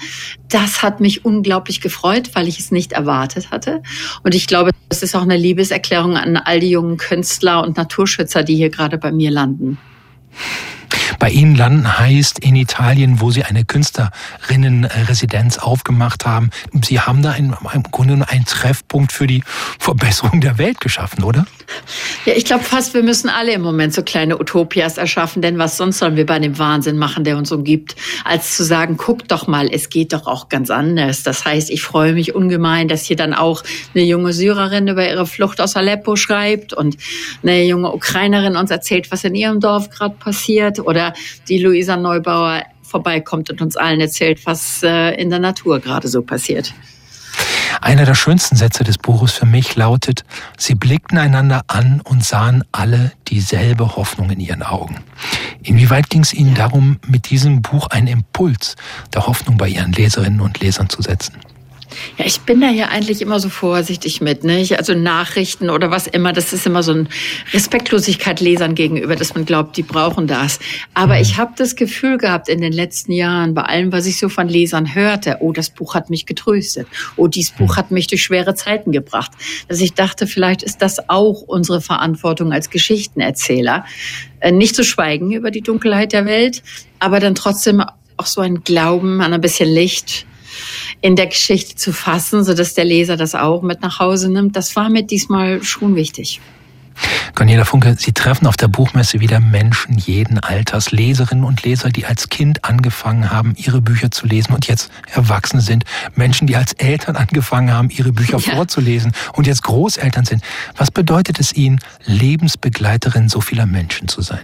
das hat mich unglaublich gefreut, weil ich es nicht erwartet hatte. Und ich glaube, das ist auch eine Liebeserklärung an all die jungen Künstler und Naturschützer, die hier gerade bei mir landen. Bei Ihnen landen heißt in Italien, wo Sie eine Künstlerinnenresidenz aufgemacht haben. Sie haben da im Grunde einen Treffpunkt für die Verbesserung der Welt geschaffen, oder? Ja, ich glaube fast, wir müssen alle im Moment so kleine Utopias erschaffen, denn was sonst sollen wir bei dem Wahnsinn machen, der uns umgibt, als zu sagen, guck doch mal, es geht doch auch ganz anders. Das heißt, ich freue mich ungemein, dass hier dann auch eine junge Syrerin über ihre Flucht aus Aleppo schreibt und eine junge Ukrainerin uns erzählt, was in ihrem Dorf gerade passiert oder die Luisa Neubauer vorbeikommt und uns allen erzählt, was äh, in der Natur gerade so passiert. Einer der schönsten Sätze des Buches für mich lautet, sie blickten einander an und sahen alle dieselbe Hoffnung in ihren Augen. Inwieweit ging es Ihnen darum, mit diesem Buch einen Impuls der Hoffnung bei Ihren Leserinnen und Lesern zu setzen? Ja, ich bin da ja eigentlich immer so vorsichtig mit, nicht? Also Nachrichten oder was immer, das ist immer so eine Respektlosigkeit Lesern gegenüber, dass man glaubt, die brauchen das. Aber mhm. ich habe das Gefühl gehabt in den letzten Jahren, bei allem, was ich so von Lesern hörte, oh, das Buch hat mich getröstet. Oh, dieses Buch mhm. hat mich durch schwere Zeiten gebracht. Dass ich dachte, vielleicht ist das auch unsere Verantwortung als Geschichtenerzähler, äh, nicht zu schweigen über die Dunkelheit der Welt, aber dann trotzdem auch so ein Glauben an ein bisschen Licht in der Geschichte zu fassen, so dass der Leser das auch mit nach Hause nimmt. Das war mir diesmal schon wichtig. Cornelia Funke, Sie treffen auf der Buchmesse wieder Menschen jeden Alters, Leserinnen und Leser, die als Kind angefangen haben, ihre Bücher zu lesen und jetzt erwachsen sind. Menschen, die als Eltern angefangen haben, ihre Bücher ja. vorzulesen und jetzt Großeltern sind. Was bedeutet es Ihnen, Lebensbegleiterin so vieler Menschen zu sein?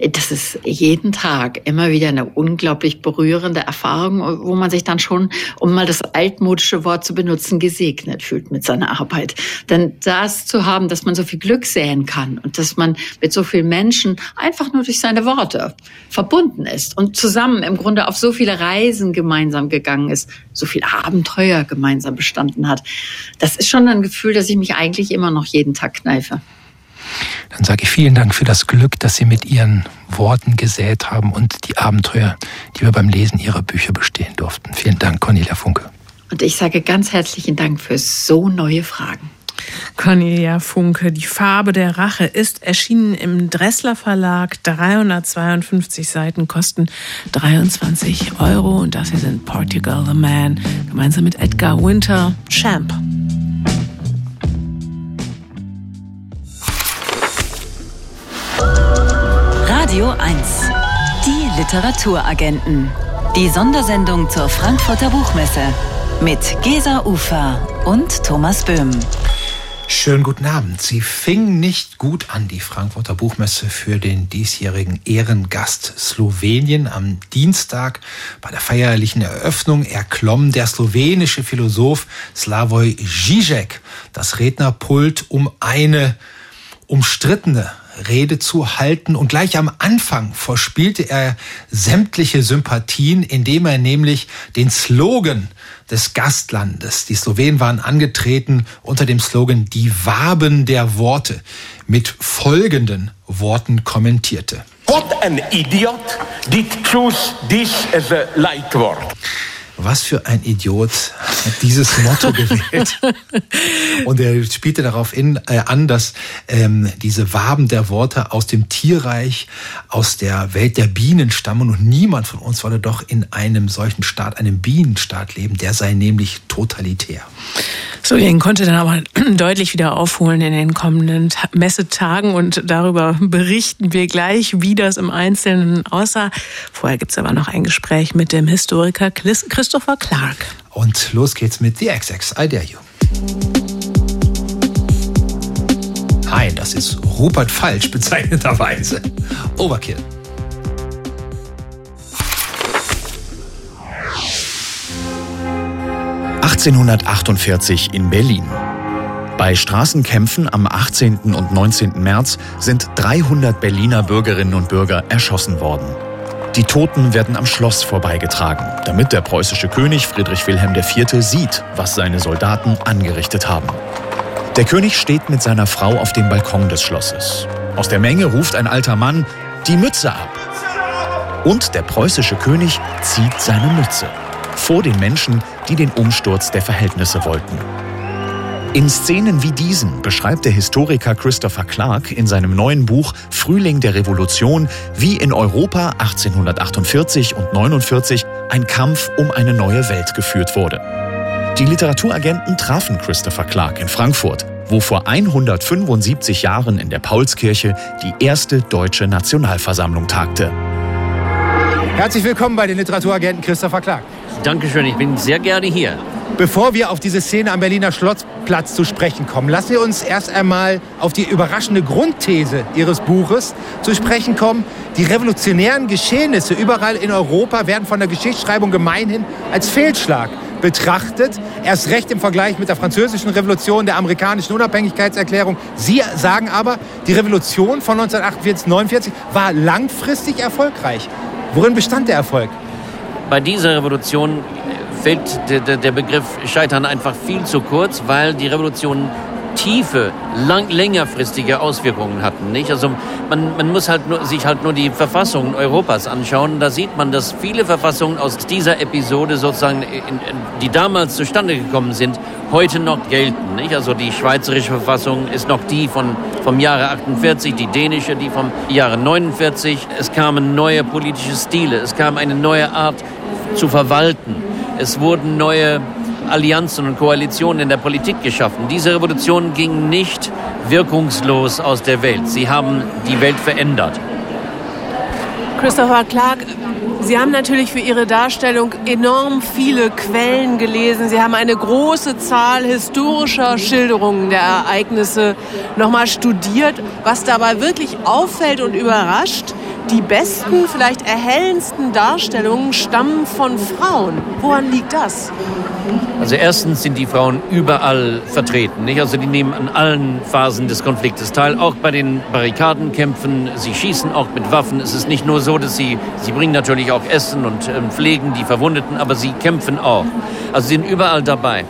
Das ist jeden Tag immer wieder eine unglaublich berührende Erfahrung, wo man sich dann schon, um mal das altmodische Wort zu benutzen, gesegnet fühlt mit seiner Arbeit. Denn das zu haben, dass man so viel Glück säen kann und dass man mit so vielen Menschen einfach nur durch seine Worte verbunden ist und zusammen im Grunde auf so viele Reisen gemeinsam gegangen ist, so viel Abenteuer gemeinsam bestanden hat. Das ist schon ein Gefühl, dass ich mich eigentlich immer noch jeden Tag kneife. Dann sage ich vielen Dank für das Glück, das Sie mit Ihren Worten gesät haben und die Abenteuer, die wir beim Lesen Ihrer Bücher bestehen durften. Vielen Dank, Cornelia Funke. Und ich sage ganz herzlichen Dank für so neue Fragen. Cornelia Funke, Die Farbe der Rache ist erschienen im Dressler Verlag. 352 Seiten kosten 23 Euro. Und das hier sind Portugal the Man gemeinsam mit Edgar Winter Champ. Radio 1. Die Literaturagenten. Die Sondersendung zur Frankfurter Buchmesse. Mit Gesa Ufer und Thomas Böhm. Schönen guten Abend. Sie fing nicht gut an, die Frankfurter Buchmesse für den diesjährigen Ehrengast Slowenien. Am Dienstag bei der feierlichen Eröffnung erklomm der slowenische Philosoph Slavoj Žižek das Rednerpult um eine umstrittene Rede zu halten und gleich am Anfang verspielte er sämtliche Sympathien, indem er nämlich den Slogan des Gastlandes, die Slowenen waren angetreten unter dem Slogan Die Waben der Worte, mit folgenden Worten kommentierte. What an idiot did choose this as a Leitwort. Was für ein Idiot hat dieses Motto gewählt. Und er spielte darauf in, äh, an, dass ähm, diese Waben der Worte aus dem Tierreich, aus der Welt der Bienen stammen und niemand von uns wolle doch in einem solchen Staat, einem Bienenstaat leben. Der sei nämlich totalitär. Slowenien konnte dann aber deutlich wieder aufholen in den kommenden Messetagen und darüber berichten wir gleich, wie das im Einzelnen aussah. Vorher gibt's aber noch ein Gespräch mit dem Historiker Christopher Clark. Und los geht's mit The XX, I Dare You. Nein, das ist Rupert falsch bezeichneterweise. Overkill. 1848 in Berlin. Bei Straßenkämpfen am 18. und 19. März sind 300 Berliner Bürgerinnen und Bürger erschossen worden. Die Toten werden am Schloss vorbeigetragen, damit der preußische König Friedrich Wilhelm IV. sieht, was seine Soldaten angerichtet haben. Der König steht mit seiner Frau auf dem Balkon des Schlosses. Aus der Menge ruft ein alter Mann, die Mütze ab. Und der preußische König zieht seine Mütze vor den Menschen, die den Umsturz der Verhältnisse wollten. In Szenen wie diesen beschreibt der Historiker Christopher Clark in seinem neuen Buch Frühling der Revolution, wie in Europa 1848 und 49 ein Kampf um eine neue Welt geführt wurde. Die Literaturagenten trafen Christopher Clark in Frankfurt, wo vor 175 Jahren in der Paulskirche die erste deutsche Nationalversammlung tagte. Herzlich willkommen bei den Literaturagenten Christopher Clark. Dankeschön, ich bin sehr gerne hier. Bevor wir auf diese Szene am Berliner Schlossplatz zu sprechen kommen, lassen Sie uns erst einmal auf die überraschende Grundthese Ihres Buches zu sprechen kommen. Die revolutionären Geschehnisse überall in Europa werden von der Geschichtsschreibung gemeinhin als Fehlschlag betrachtet. Erst recht im Vergleich mit der französischen Revolution, der amerikanischen Unabhängigkeitserklärung. Sie sagen aber, die Revolution von 1948-49 war langfristig erfolgreich. Worin bestand der Erfolg? Bei dieser Revolution fällt der, der Begriff Scheitern einfach viel zu kurz, weil die Revolution tiefe, lang, längerfristige Auswirkungen hatten. Nicht? Also man, man muss halt nur, sich halt nur die Verfassungen Europas anschauen. Da sieht man, dass viele Verfassungen aus dieser Episode sozusagen, in, in, die damals zustande gekommen sind, heute noch gelten. Nicht? Also die schweizerische Verfassung ist noch die von, vom Jahre 48, die dänische, die vom Jahre 49. Es kamen neue politische Stile, es kam eine neue Art zu verwalten. Es wurden neue Allianzen und Koalitionen in der Politik geschaffen. Diese Revolution ging nicht wirkungslos aus der Welt. Sie haben die Welt verändert. Christopher Clark, Sie haben natürlich für Ihre Darstellung enorm viele Quellen gelesen. Sie haben eine große Zahl historischer Schilderungen der Ereignisse nochmal studiert. Was dabei wirklich auffällt und überrascht, die besten, vielleicht erhellendsten Darstellungen stammen von Frauen. Woran liegt das? Also erstens sind die Frauen überall vertreten. Nicht? Also die nehmen an allen Phasen des Konfliktes teil, auch bei den Barrikadenkämpfen. Sie schießen auch mit Waffen. Es ist nicht nur so, dass sie, sie bringen natürlich auch Essen und äh, pflegen die Verwundeten, aber sie kämpfen auch. Also sie sind überall dabei.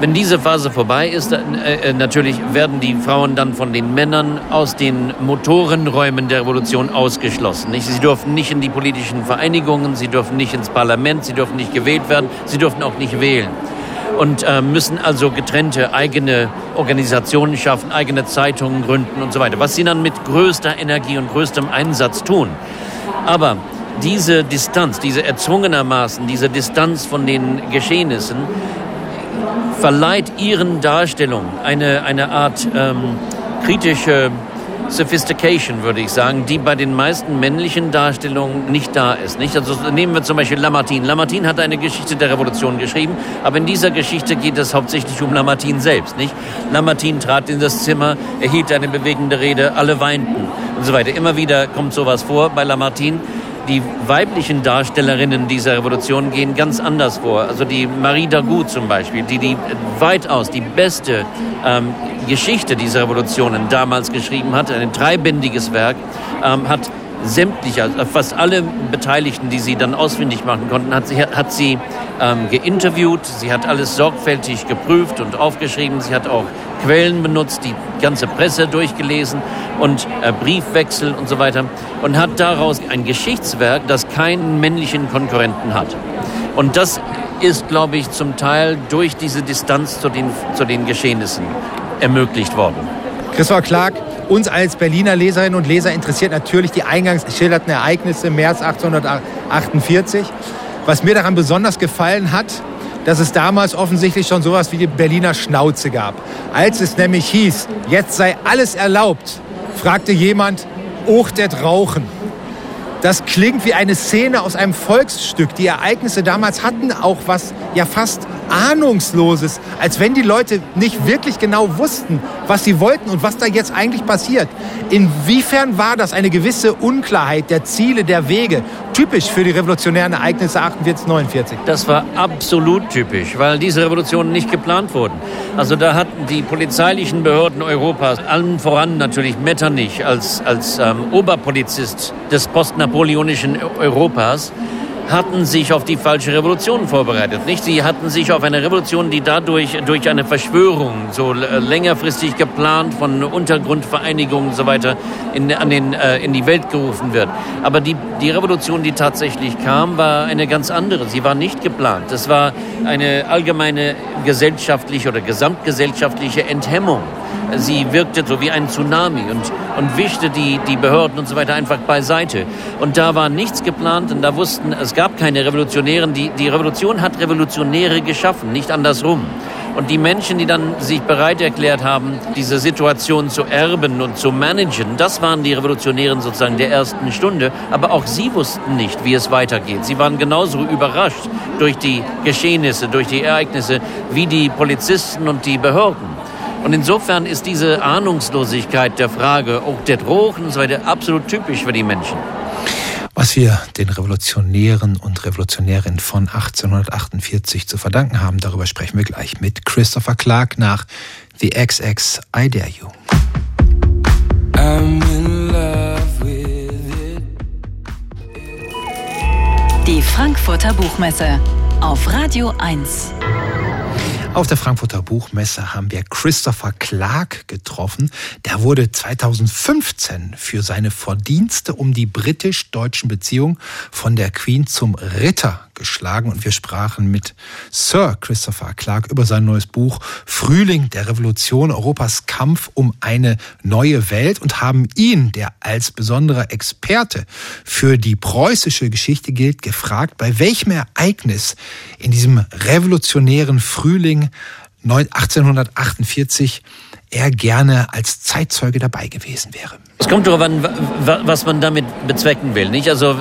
Wenn diese Phase vorbei ist, äh, äh, natürlich werden die Frauen dann von den Männern aus den Motorenräumen der Revolution ausgeschlossen. Nicht? Sie dürfen nicht in die politischen Vereinigungen, sie dürfen nicht ins Parlament, sie dürfen nicht gewählt werden, sie dürfen auch nicht wählen und äh, müssen also getrennte eigene Organisationen schaffen, eigene Zeitungen gründen und so weiter, was sie dann mit größter Energie und größtem Einsatz tun. Aber diese Distanz, diese erzwungenermaßen, diese Distanz von den Geschehnissen verleiht ihren Darstellungen eine, eine Art ähm, kritische Sophistication, würde ich sagen, die bei den meisten männlichen Darstellungen nicht da ist. Nicht? Also nehmen wir zum Beispiel Lamartine. Lamartine hat eine Geschichte der Revolution geschrieben, aber in dieser Geschichte geht es hauptsächlich um Lamartine selbst. Nicht? Lamartine trat in das Zimmer, er hielt eine bewegende Rede, alle weinten und so weiter. Immer wieder kommt sowas vor bei Lamartine die weiblichen Darstellerinnen dieser Revolution gehen ganz anders vor. Also die Marie Dagout zum Beispiel, die, die weitaus die beste ähm, Geschichte dieser Revolutionen damals geschrieben hat, ein dreibändiges Werk, ähm, hat sämtliche, also fast alle Beteiligten, die sie dann ausfindig machen konnten, hat sie, hat sie ähm, geinterviewt. Sie hat alles sorgfältig geprüft und aufgeschrieben. Sie hat auch Quellen benutzt, die ganze Presse durchgelesen und äh, Briefwechsel und so weiter und hat daraus ein Geschichtswerk, das keinen männlichen Konkurrenten hat. Und das ist, glaube ich, zum Teil durch diese Distanz zu den, zu den Geschehnissen ermöglicht worden. Christopher Clark, uns als Berliner Leserinnen und Leser interessiert natürlich die eingangs geschilderten Ereignisse im März 1848. Was mir daran besonders gefallen hat, dass es damals offensichtlich schon sowas wie die Berliner Schnauze gab. Als es nämlich hieß, jetzt sei alles erlaubt, fragte jemand, Ochtet Rauchen. Das klingt wie eine Szene aus einem Volksstück. Die Ereignisse damals hatten auch was ja fast Ahnungsloses, als wenn die Leute nicht wirklich genau wussten, was sie wollten und was da jetzt eigentlich passiert. Inwiefern war das eine gewisse Unklarheit der Ziele, der Wege, typisch für die revolutionären Ereignisse 48, 49? Das war absolut typisch, weil diese Revolutionen nicht geplant wurden. Also da hatten die polizeilichen Behörden Europas, allen voran natürlich Metternich als, als ähm, Oberpolizist des postnapoleonischen Europas, hatten sich auf die falsche Revolution vorbereitet. Nicht? Sie hatten sich auf eine Revolution, die dadurch durch eine Verschwörung so längerfristig geplant von Untergrundvereinigungen und so weiter in, an den, äh, in die Welt gerufen wird. Aber die, die Revolution, die tatsächlich kam, war eine ganz andere. Sie war nicht geplant. Es war eine allgemeine gesellschaftliche oder gesamtgesellschaftliche Enthemmung. Sie wirkte so wie ein Tsunami und, und wischte die, die Behörden und so weiter einfach beiseite. Und da war nichts geplant und da wussten, es gab keine Revolutionären. Die, die Revolution hat Revolutionäre geschaffen, nicht andersrum. Und die Menschen, die dann sich bereit erklärt haben, diese Situation zu erben und zu managen, das waren die Revolutionären sozusagen der ersten Stunde. Aber auch sie wussten nicht, wie es weitergeht. Sie waren genauso überrascht durch die Geschehnisse, durch die Ereignisse, wie die Polizisten und die Behörden. Und insofern ist diese Ahnungslosigkeit der Frage, auch der Drogen und so weiter, absolut typisch für die Menschen. Was wir den Revolutionären und Revolutionärinnen von 1848 zu verdanken haben, darüber sprechen wir gleich mit Christopher Clark nach The XX I Dare You. Die Frankfurter Buchmesse auf Radio 1. Auf der Frankfurter Buchmesse haben wir Christopher Clark getroffen. Der wurde 2015 für seine Verdienste um die britisch-deutschen Beziehungen von der Queen zum Ritter geschlagen und wir sprachen mit Sir Christopher Clark über sein neues Buch Frühling der Revolution, Europas Kampf um eine neue Welt und haben ihn, der als besonderer Experte für die preußische Geschichte gilt, gefragt, bei welchem Ereignis in diesem revolutionären Frühling 1848 er gerne als Zeitzeuge dabei gewesen wäre. Es kommt darauf an, was man damit bezwecken will. Nicht? Also äh,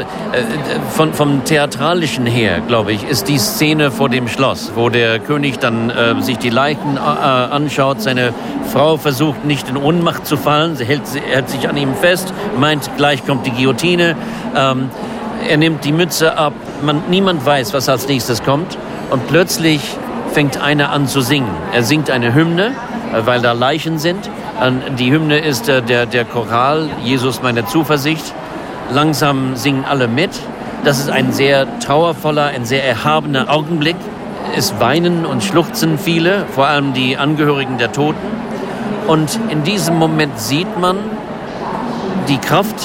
von, vom Theatralischen her, glaube ich, ist die Szene vor dem Schloss, wo der König dann äh, sich die Leichen äh, anschaut, seine Frau versucht nicht in Ohnmacht zu fallen, sie hält, hält sich an ihm fest, meint, gleich kommt die Guillotine. Ähm, er nimmt die Mütze ab, man, niemand weiß, was als nächstes kommt. Und plötzlich fängt einer an zu singen. Er singt eine Hymne, äh, weil da Leichen sind. Die Hymne ist äh, der, der Choral, Jesus meine Zuversicht. Langsam singen alle mit. Das ist ein sehr trauervoller, ein sehr erhabener Augenblick. Es weinen und schluchzen viele, vor allem die Angehörigen der Toten. Und in diesem Moment sieht man die Kraft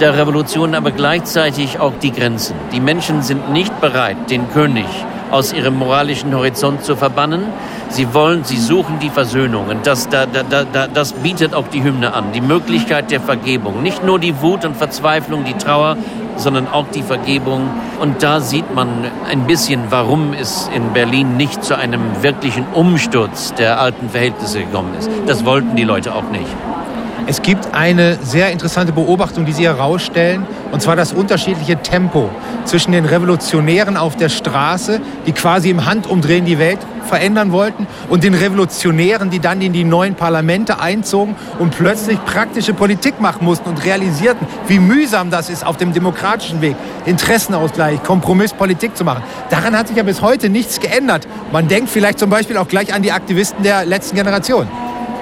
der Revolution, aber gleichzeitig auch die Grenzen. Die Menschen sind nicht bereit, den König aus ihrem moralischen Horizont zu verbannen. Sie wollen, sie suchen die Versöhnung. Und das, da, da, da, das bietet auch die Hymne an. Die Möglichkeit der Vergebung. Nicht nur die Wut und Verzweiflung, die Trauer, sondern auch die Vergebung. Und da sieht man ein bisschen, warum es in Berlin nicht zu einem wirklichen Umsturz der alten Verhältnisse gekommen ist. Das wollten die Leute auch nicht. Es gibt eine sehr interessante Beobachtung, die Sie herausstellen, und zwar das unterschiedliche Tempo zwischen den Revolutionären auf der Straße, die quasi im Handumdrehen die Welt verändern wollten, und den Revolutionären, die dann in die neuen Parlamente einzogen und plötzlich praktische Politik machen mussten und realisierten, wie mühsam das ist, auf dem demokratischen Weg Interessenausgleich, Kompromisspolitik zu machen. Daran hat sich ja bis heute nichts geändert. Man denkt vielleicht zum Beispiel auch gleich an die Aktivisten der letzten Generation.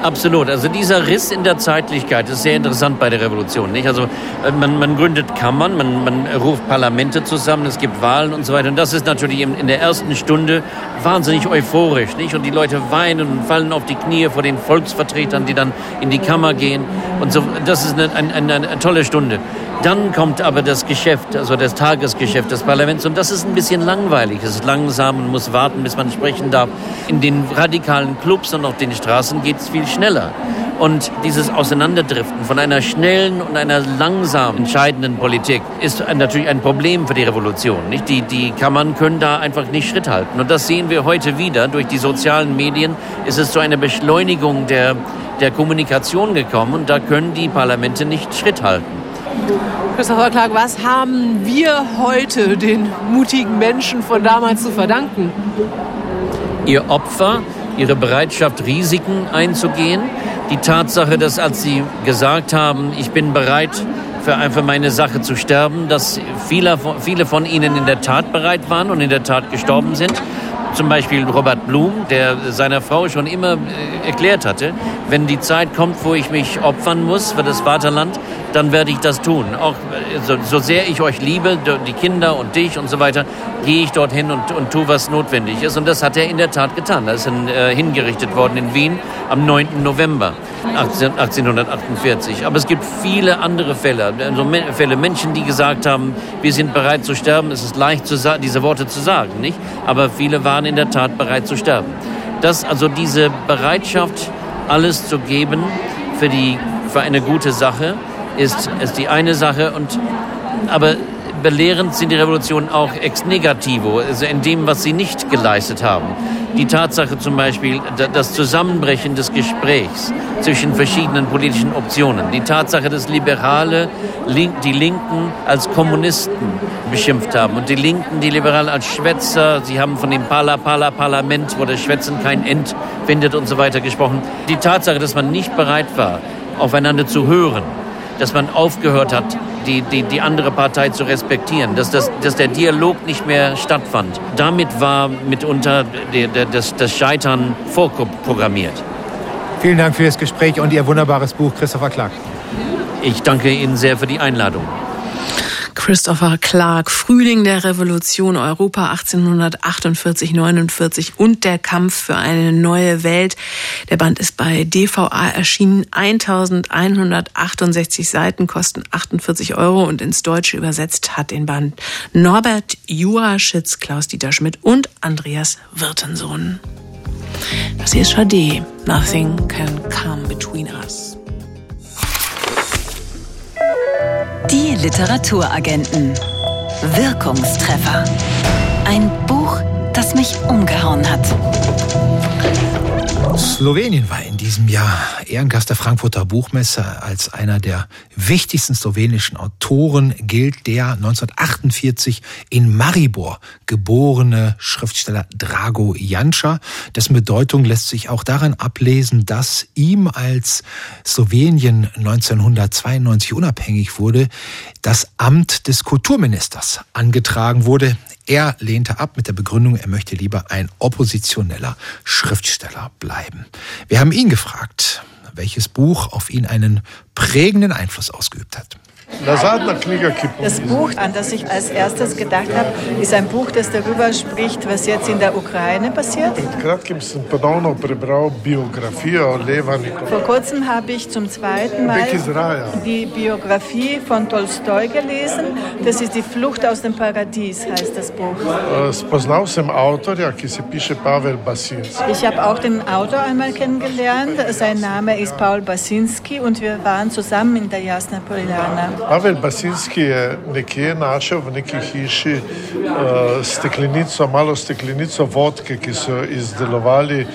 Absolut. Also dieser Riss in der Zeitlichkeit ist sehr interessant bei der Revolution. Nicht? Also äh, man, man gründet Kammern, man, man ruft Parlamente zusammen, es gibt Wahlen und so weiter. Und das ist natürlich in der ersten Stunde wahnsinnig euphorisch. Nicht? Und die Leute weinen und fallen auf die Knie vor den Volksvertretern, die dann in die Kammer gehen. Und so, das ist eine, eine, eine tolle Stunde. Dann kommt aber das Geschäft, also das Tagesgeschäft des Parlaments und das ist ein bisschen langweilig. Es ist langsam und muss warten, bis man sprechen darf. In den radikalen Clubs und auf den Straßen geht es viel schneller. Und dieses Auseinanderdriften von einer schnellen und einer langsam entscheidenden Politik ist natürlich ein Problem für die Revolution. Nicht? Die, die Kammern können da einfach nicht Schritt halten. Und das sehen wir heute wieder. Durch die sozialen Medien ist es zu einer Beschleunigung der, der Kommunikation gekommen und da können die Parlamente nicht Schritt halten. Christopher Clark, was haben wir heute den mutigen Menschen von damals zu verdanken? Ihr Opfer, ihre Bereitschaft, Risiken einzugehen, die Tatsache, dass als sie gesagt haben, ich bin bereit, für, für meine Sache zu sterben, dass viele, viele von ihnen in der Tat bereit waren und in der Tat gestorben sind. Zum Beispiel Robert Blum, der seiner Frau schon immer äh, erklärt hatte, wenn die Zeit kommt, wo ich mich opfern muss für das Vaterland, dann werde ich das tun. Auch äh, so, so sehr ich euch liebe, die Kinder und dich und so weiter, gehe ich dorthin und, und tue, was notwendig ist. Und das hat er in der Tat getan. Er ist in, äh, hingerichtet worden in Wien am 9. November 18, 1848. Aber es gibt viele andere Fälle, also Fälle, Menschen, die gesagt haben, wir sind bereit zu sterben. Es ist leicht, diese Worte zu sagen, nicht? Aber viele waren in der Tat bereit zu sterben. Das, also diese Bereitschaft, alles zu geben für, die, für eine gute Sache, ist, ist die eine Sache. Und, aber belehrend sind die Revolutionen auch ex negativo, also in dem, was sie nicht geleistet haben. Die Tatsache zum Beispiel, das Zusammenbrechen des Gesprächs zwischen verschiedenen politischen Optionen, die Tatsache, dass Liberale die Linken als Kommunisten beschimpft haben und die Linken die Liberalen als Schwätzer, sie haben von dem Pala-Pala-Parlament, wo das Schwätzen kein End findet und so weiter gesprochen. Die Tatsache, dass man nicht bereit war, aufeinander zu hören, dass man aufgehört hat, die, die, die andere Partei zu respektieren, dass, das, dass der Dialog nicht mehr stattfand. Damit war mitunter das, das Scheitern vorprogrammiert. Vielen Dank für das Gespräch und Ihr wunderbares Buch, Christopher Clark. Ich danke Ihnen sehr für die Einladung. Christopher Clark, Frühling der Revolution Europa 1848-49 und der Kampf für eine neue Welt. Der Band ist bei DVA erschienen. 1168 Seiten kosten 48 Euro und ins Deutsche übersetzt hat den Band Norbert Juraschitz, Klaus-Dieter Schmidt und Andreas Wirtensohn. Das hier ist Schade. Nothing can come between us. Die Literaturagenten. Wirkungstreffer. Ein Buch, das mich umgehauen hat. Slowenien war in diesem Jahr Ehrengast der Frankfurter Buchmesse. Als einer der wichtigsten slowenischen Autoren gilt der 1948 in Maribor geborene Schriftsteller Drago Janša. Dessen Bedeutung lässt sich auch daran ablesen, dass ihm als Slowenien 1992 unabhängig wurde, das Amt des Kulturministers angetragen wurde. Er lehnte ab mit der Begründung, er möchte lieber ein oppositioneller Schriftsteller bleiben. Wir haben ihn gefragt, welches Buch auf ihn einen prägenden Einfluss ausgeübt hat. Das Buch, an das ich als erstes gedacht habe, ist ein Buch, das darüber spricht, was jetzt in der Ukraine passiert. Vor kurzem habe ich zum zweiten Mal die Biografie von Tolstoi gelesen. Das ist Die Flucht aus dem Paradies, heißt das Buch. Ich habe auch den Autor einmal kennengelernt. Sein Name ist Paul Basinski und wir waren zusammen in der Jasna Poliana. Pavel Basinski je nekje našel v neki hiši uh, steklenico, malo steklenico vodke, ki so izdelovali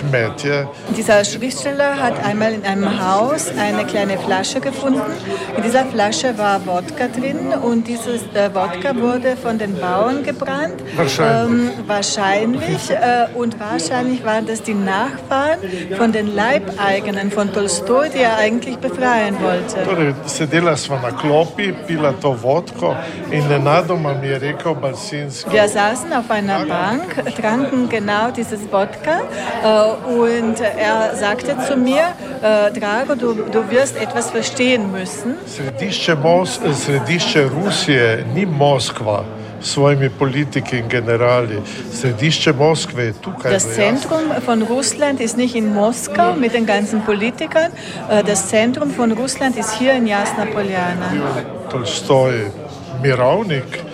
Kmetje. Dieser Schriftsteller hat einmal in einem Haus eine kleine Flasche gefunden. In dieser Flasche war Wodka drin und dieses äh, Wodka wurde von den Bauern gebrannt. Wahrscheinlich. Ähm, wahrscheinlich. Äh, und wahrscheinlich waren das die Nachfahren von den Leibeigenen von Tolstoi, die er eigentlich befreien wollte. Torej, sedela sva na klopi, pila to vodko in nenadoma mi je rekel Balsinski. Wir saßen auf einer Bank, tranken genau dieses Wodka. Äh, und er sagte zu mir, äh, Drago, du, du wirst etwas verstehen müssen. Središče, Mos središče Rusije ni Moskva. svojimi politiki in generali. Središče Moskve je tukaj. Das Zentrum von Russland ist nicht in Moskau mit den ganzen Politikern. Äh, das Zentrum von Russland ist hier in Jasna Poljana. Tolstoj, Mirovnik, äh, äh,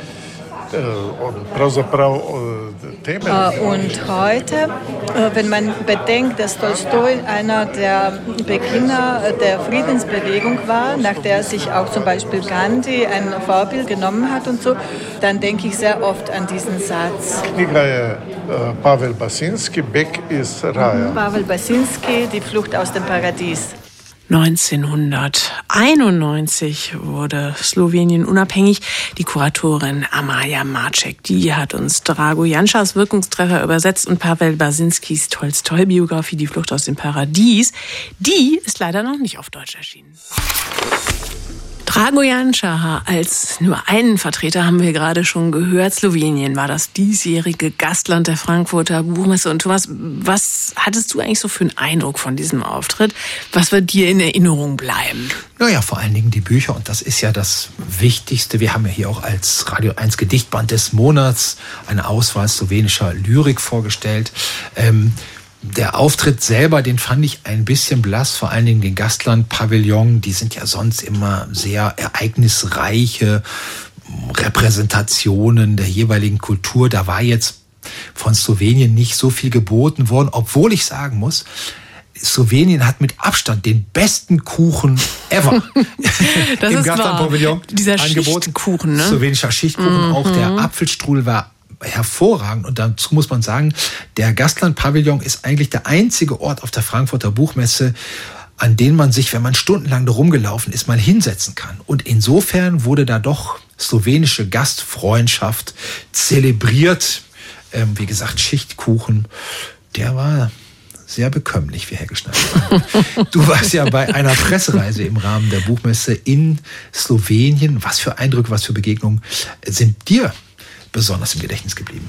und heute, äh, wenn man bedenkt, dass Tolstoi einer der Beginner der Friedensbewegung war, nach der sich auch zum Beispiel Gandhi ein Vorbild genommen hat und so, dann denke ich sehr oft an diesen Satz. Pavel Basinski, Beck ist Raya. Pavel Basinski, Die Flucht aus dem Paradies. 1991 wurde Slowenien unabhängig. Die Kuratorin Amaja Macek, die hat uns Drago Janschas Wirkungstreffer übersetzt und Pavel Basinskis Tolstoi-Biografie Die Flucht aus dem Paradies. Die ist leider noch nicht auf Deutsch erschienen. Dragojan Schaha als nur einen Vertreter haben wir gerade schon gehört. Slowenien war das diesjährige Gastland der Frankfurter Buchmesse. Und Thomas, was hattest du eigentlich so für einen Eindruck von diesem Auftritt? Was wird dir in Erinnerung bleiben? Naja, vor allen Dingen die Bücher. Und das ist ja das Wichtigste. Wir haben ja hier auch als Radio 1 Gedichtband des Monats eine Auswahl slowenischer Lyrik vorgestellt. Ähm, der Auftritt selber, den fand ich ein bisschen blass, vor allen Dingen den Gastland-Pavillon, die sind ja sonst immer sehr ereignisreiche Repräsentationen der jeweiligen Kultur. Da war jetzt von Slowenien nicht so viel geboten worden, obwohl ich sagen muss, Slowenien hat mit Abstand den besten Kuchen ever das im Gastland-Pavillon dieser angeboten. Schichtkuchen, ne? Slowenischer Schichtkuchen, mhm. auch der Apfelstrudel war hervorragend. Und dazu muss man sagen, der Gastland-Pavillon ist eigentlich der einzige Ort auf der Frankfurter Buchmesse, an den man sich, wenn man stundenlang da rumgelaufen ist, mal hinsetzen kann. Und insofern wurde da doch slowenische Gastfreundschaft zelebriert. Ähm, wie gesagt, Schichtkuchen, der war sehr bekömmlich, wie Herr Geschneider. Du warst ja bei einer Pressereise im Rahmen der Buchmesse in Slowenien. Was für Eindrücke, was für Begegnungen sind dir besonders im Gedächtnis geblieben?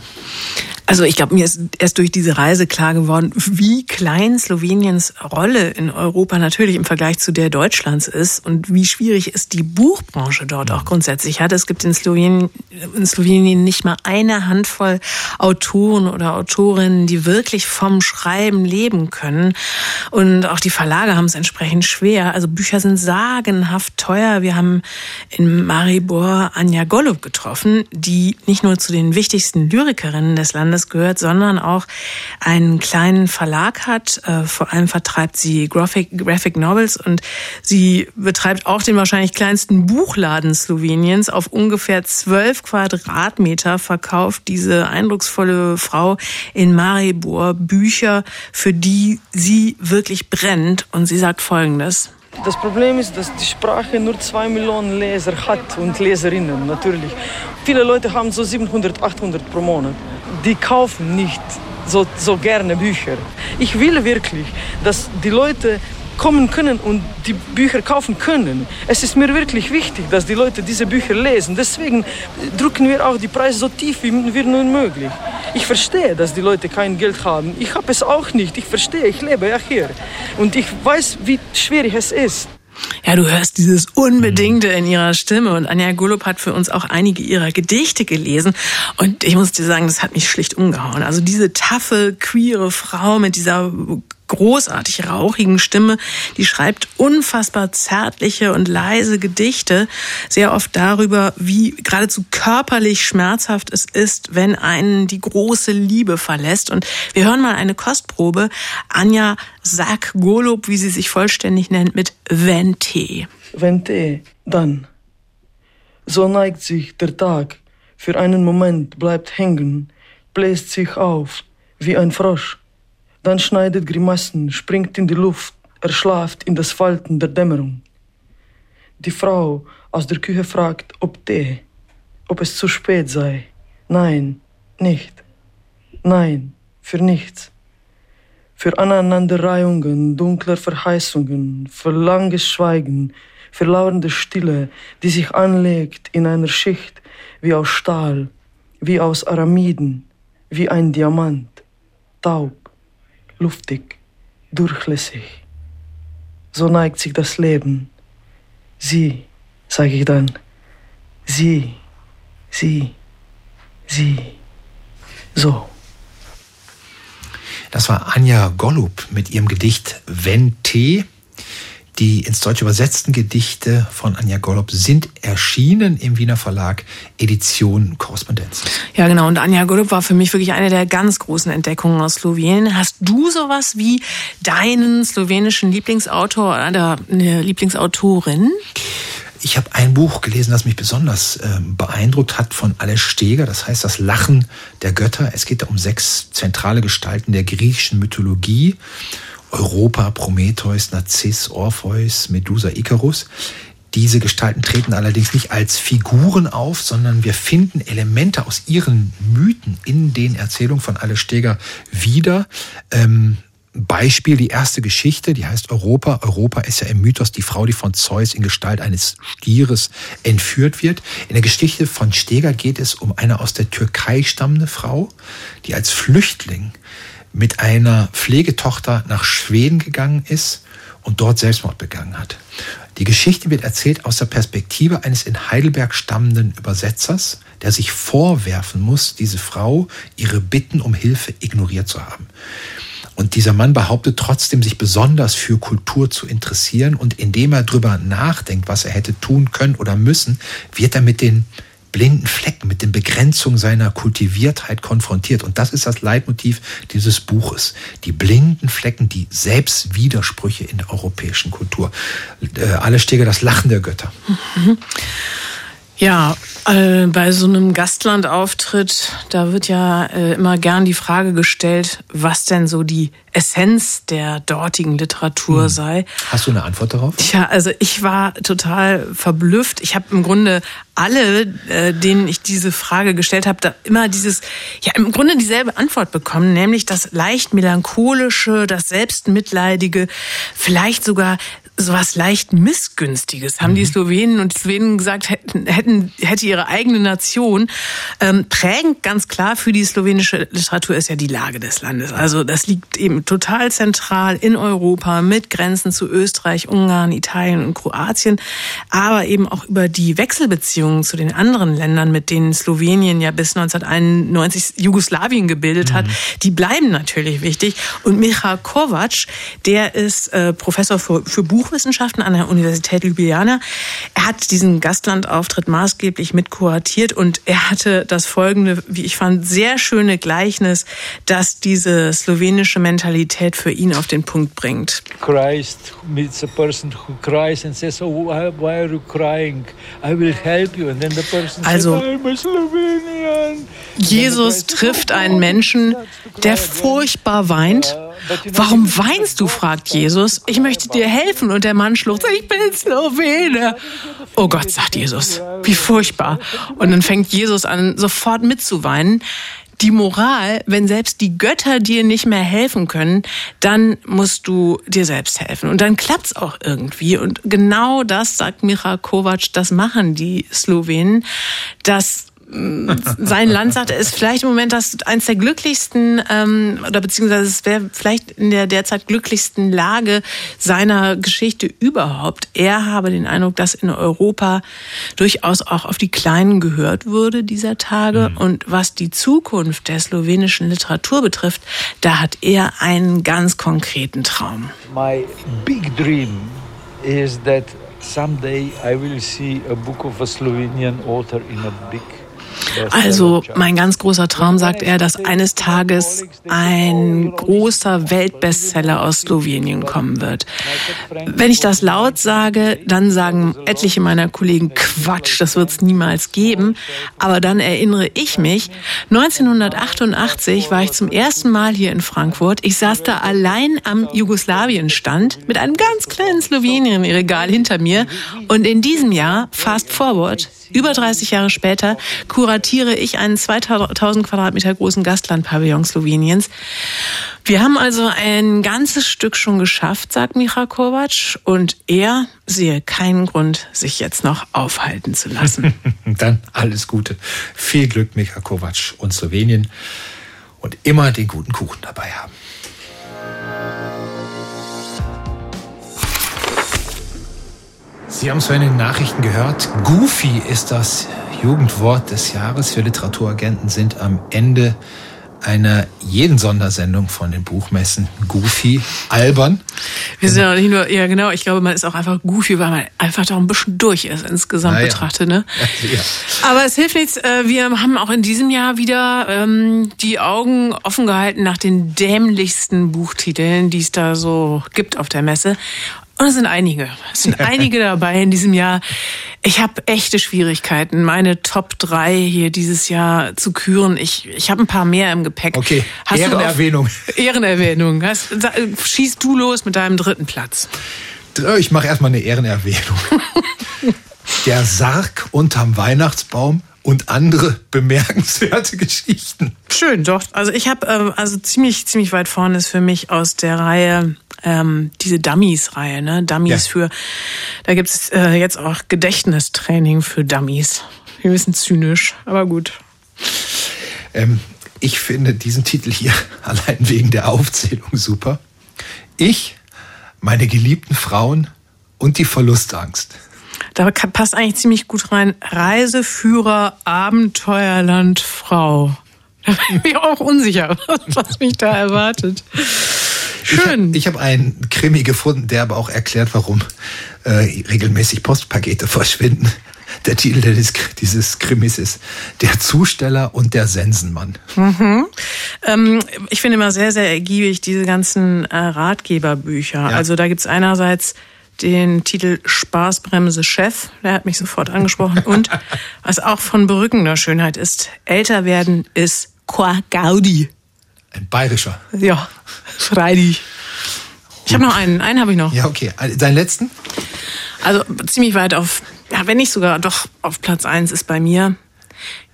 Also ich glaube, mir ist erst durch diese Reise klar geworden, wie klein Sloweniens Rolle in Europa natürlich im Vergleich zu der Deutschlands ist und wie schwierig es die Buchbranche dort auch grundsätzlich hat. Es gibt in Slowenien, in Slowenien nicht mal eine Handvoll Autoren oder Autorinnen, die wirklich vom Schreiben leben können. Und auch die Verlage haben es entsprechend schwer. Also Bücher sind sagenhaft teuer. Wir haben in Maribor Anja Golub getroffen, die nicht nur zu den wichtigsten Lyrikerinnen des Landes Landes gehört, sondern auch einen kleinen Verlag hat. Äh, vor allem vertreibt sie Graphic, Graphic Novels und sie betreibt auch den wahrscheinlich kleinsten Buchladen Sloweniens. Auf ungefähr zwölf Quadratmeter verkauft diese eindrucksvolle Frau in Maribor Bücher, für die sie wirklich brennt. Und sie sagt Folgendes. Das Problem ist, dass die Sprache nur zwei Millionen Leser hat und Leserinnen natürlich. Viele Leute haben so 700, 800 pro Monat. Die kaufen nicht so, so gerne Bücher. Ich will wirklich, dass die Leute kommen können und die Bücher kaufen können. Es ist mir wirklich wichtig, dass die Leute diese Bücher lesen. Deswegen drücken wir auch die Preise so tief wie nur möglich. Ich verstehe, dass die Leute kein Geld haben. Ich habe es auch nicht. Ich verstehe, ich lebe ja hier. Und ich weiß, wie schwierig es ist. Ja, du hörst dieses Unbedingte in ihrer Stimme und Anja Gulup hat für uns auch einige ihrer Gedichte gelesen und ich muss dir sagen, das hat mich schlicht umgehauen. Also diese taffe, queere Frau mit dieser großartig rauchigen Stimme. Die schreibt unfassbar zärtliche und leise Gedichte, sehr oft darüber, wie geradezu körperlich schmerzhaft es ist, wenn einen die große Liebe verlässt. Und wir hören mal eine Kostprobe. Anja Sack Golob, wie sie sich vollständig nennt, mit Vente. Vente, dann. So neigt sich der Tag, für einen Moment bleibt hängen, bläst sich auf wie ein Frosch dann schneidet Grimassen, springt in die Luft, erschlaft in das Falten der Dämmerung. Die Frau aus der Küche fragt, ob Tee, ob es zu spät sei. Nein, nicht. Nein, für nichts. Für Aneinanderreihungen dunkler Verheißungen, für langes Schweigen, für lauernde Stille, die sich anlegt in einer Schicht wie aus Stahl, wie aus Aramiden, wie ein Diamant, taub luftig, durchlässig. So neigt sich das Leben. Sie, sage ich dann, sie, sie, sie, so. Das war Anja Golub mit ihrem Gedicht Wenn Tee. Die ins Deutsche übersetzten Gedichte von Anja Golob sind erschienen im Wiener Verlag Edition Korrespondenz. Ja, genau. Und Anja Golob war für mich wirklich eine der ganz großen Entdeckungen aus Slowenien. Hast du sowas wie deinen slowenischen Lieblingsautor oder eine Lieblingsautorin? Ich habe ein Buch gelesen, das mich besonders äh, beeindruckt hat von Ales Steger. Das heißt Das Lachen der Götter. Es geht da um sechs zentrale Gestalten der griechischen Mythologie. Europa, Prometheus, Narziss, Orpheus, Medusa, Icarus. Diese Gestalten treten allerdings nicht als Figuren auf, sondern wir finden Elemente aus ihren Mythen in den Erzählungen von Alle Steger wieder. Ähm, Beispiel die erste Geschichte, die heißt Europa. Europa ist ja im Mythos die Frau, die von Zeus in Gestalt eines Stieres entführt wird. In der Geschichte von Steger geht es um eine aus der Türkei stammende Frau, die als Flüchtling mit einer Pflegetochter nach Schweden gegangen ist und dort Selbstmord begangen hat. Die Geschichte wird erzählt aus der Perspektive eines in Heidelberg stammenden Übersetzers, der sich vorwerfen muss, diese Frau ihre Bitten um Hilfe ignoriert zu haben. Und dieser Mann behauptet trotzdem, sich besonders für Kultur zu interessieren. Und indem er drüber nachdenkt, was er hätte tun können oder müssen, wird er mit den blinden Flecken, mit den Begrenzungen seiner Kultiviertheit konfrontiert. Und das ist das Leitmotiv dieses Buches. Die blinden Flecken, die Selbstwidersprüche in der europäischen Kultur. Äh, alle Steger, das Lachen der Götter. Mhm. Ja, äh, bei so einem Gastlandauftritt, da wird ja äh, immer gern die Frage gestellt, was denn so die Essenz der dortigen Literatur hm. sei. Hast du eine Antwort darauf? Ja, also ich war total verblüfft. Ich habe im Grunde alle, äh, denen ich diese Frage gestellt habe, da immer dieses, ja im Grunde dieselbe Antwort bekommen, nämlich das leicht melancholische, das selbstmitleidige, vielleicht sogar sowas leicht missgünstiges, haben mhm. die Slowenen und die Slowenen gesagt, hätten, hätten hätte ihre eigene Nation. Ähm, prägend ganz klar für die slowenische Literatur ist ja die Lage des Landes. Also das liegt eben total zentral in Europa mit Grenzen zu Österreich, Ungarn, Italien und Kroatien, aber eben auch über die Wechselbeziehungen zu den anderen Ländern, mit denen Slowenien ja bis 1991 Jugoslawien gebildet hat, mhm. die bleiben natürlich wichtig. Und Micha Kovac, der ist äh, Professor für, für Buch Buchwissenschaften an der Universität Ljubljana. Er hat diesen Gastlandauftritt maßgeblich mitkuratiert und er hatte das folgende, wie ich fand, sehr schöne Gleichnis, das diese slowenische Mentalität für ihn auf den Punkt bringt. Christ meets a person who cries and says, "Oh, why are you crying? I will help you." And then the person also, says, "I'm a Slovenian." Jesus trifft einen Menschen, der furchtbar weint. Warum weinst du? fragt Jesus. Ich möchte dir helfen. Und der Mann schluchzt, ich bin Slowene. Oh Gott, sagt Jesus. Wie furchtbar. Und dann fängt Jesus an, sofort mitzuweinen die Moral, wenn selbst die Götter dir nicht mehr helfen können, dann musst du dir selbst helfen. Und dann klappt's auch irgendwie. Und genau das, sagt Micha Kovac, das machen die Slowenen. Das sein Land sagt, er ist vielleicht im Moment das eins der glücklichsten ähm, oder beziehungsweise es wäre vielleicht in der derzeit glücklichsten Lage seiner Geschichte überhaupt. Er habe den Eindruck, dass in Europa durchaus auch auf die Kleinen gehört würde dieser Tage. Mhm. Und was die Zukunft der slowenischen Literatur betrifft, da hat er einen ganz konkreten Traum. My big dream is that someday I will see a book of a Slovenian author in a big also mein ganz großer Traum, sagt er, dass eines Tages ein großer Weltbestseller aus Slowenien kommen wird. Wenn ich das laut sage, dann sagen etliche meiner Kollegen Quatsch, das wird es niemals geben. Aber dann erinnere ich mich, 1988 war ich zum ersten Mal hier in Frankfurt. Ich saß da allein am Jugoslawienstand mit einem ganz kleinen Slowenien-Regal hinter mir. Und in diesem Jahr, fast forward, über 30 Jahre später kuratiere ich einen 2000 Quadratmeter großen Gastlandpavillon Sloweniens. Wir haben also ein ganzes Stück schon geschafft, sagt Micha Kovac, und er sehe keinen Grund, sich jetzt noch aufhalten zu lassen. Dann alles Gute. Viel Glück, Micha Kovac und Slowenien. Und immer den guten Kuchen dabei haben. Sie haben es in den Nachrichten gehört. Goofy ist das Jugendwort des Jahres. Wir Literaturagenten sind am Ende einer jeden Sondersendung von den Buchmessen Goofy, albern. Wir sind ja nicht nur, ja genau, ich glaube, man ist auch einfach Goofy, weil man einfach da ein bisschen durch ist insgesamt naja. betrachtet. Ne? Ja. Aber es hilft nichts, äh, wir haben auch in diesem Jahr wieder ähm, die Augen offen gehalten nach den dämlichsten Buchtiteln, die es da so gibt auf der Messe. Und es sind einige. Es sind einige dabei in diesem Jahr. Ich habe echte Schwierigkeiten, meine Top 3 hier dieses Jahr zu küren. Ich, ich habe ein paar mehr im Gepäck. Okay, Hast Ehrenerwähnung. Ehrenerwähnung. Hast, schieß du los mit deinem dritten Platz. Ich mache erstmal eine Ehrenerwähnung. Der Sarg unterm Weihnachtsbaum und andere bemerkenswerte Geschichten. Schön, doch. Also ich habe äh, also ziemlich ziemlich weit vorne ist für mich aus der Reihe ähm, diese Dummies-Reihe, ne? Dummies ja. für. Da gibt's äh, jetzt auch Gedächtnistraining für Dummies. Wir wissen zynisch, aber gut. Ähm, ich finde diesen Titel hier allein wegen der Aufzählung super. Ich, meine geliebten Frauen und die Verlustangst. Da passt eigentlich ziemlich gut rein. Reiseführer, Abenteuerland, Frau. Da bin ich auch unsicher, was mich da erwartet. Schön. Ich habe hab einen Krimi gefunden, der aber auch erklärt, warum äh, regelmäßig Postpakete verschwinden. Der Titel dieses, dieses Krimis ist Der Zusteller und der Sensenmann. Mhm. Ähm, ich finde immer sehr, sehr ergiebig diese ganzen äh, Ratgeberbücher. Ja. Also da gibt's einerseits den Titel Spaßbremse Chef, der hat mich sofort angesprochen. Und was auch von berückender Schönheit ist, älter werden ist Qua Gaudi. Ein bayerischer. Ja, freilich. Ich habe noch einen, einen habe ich noch. Ja, okay. Deinen letzten? Also ziemlich weit auf, ja, wenn nicht sogar doch auf Platz eins ist bei mir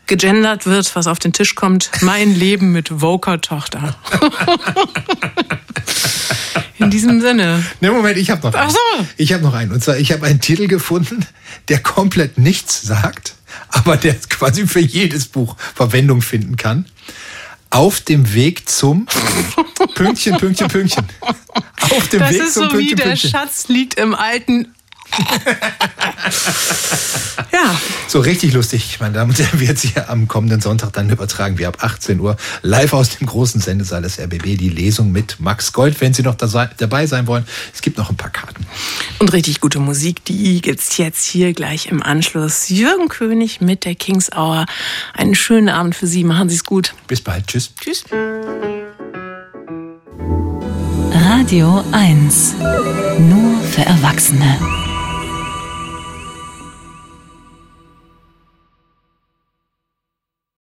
gegendert wird, was auf den Tisch kommt. Mein Leben mit Voker-Tochter. In diesem Sinne. Ne, Moment, ich habe noch einen. Ach so. Ich habe noch einen. Und zwar, ich habe einen Titel gefunden, der komplett nichts sagt, aber der quasi für jedes Buch Verwendung finden kann auf dem Weg zum Pünktchen, Pünktchen, Pünktchen. Auf dem das Weg ist zum so Pünktchen, wie der Pünktchen. Schatz liegt im alten ja. So richtig lustig, meine Damen und Herren, wird sie am kommenden Sonntag dann übertragen, wie ab 18 Uhr, live aus dem großen Sendesaal des RBB, die Lesung mit Max Gold, wenn Sie noch dabei sein wollen. Es gibt noch ein paar Karten. Und richtig gute Musik, die gibt's jetzt hier gleich im Anschluss. Jürgen König mit der Kings Hour. Einen schönen Abend für Sie, machen Sie es gut. Bis bald, tschüss. Tschüss. Radio 1. Nur für Erwachsene.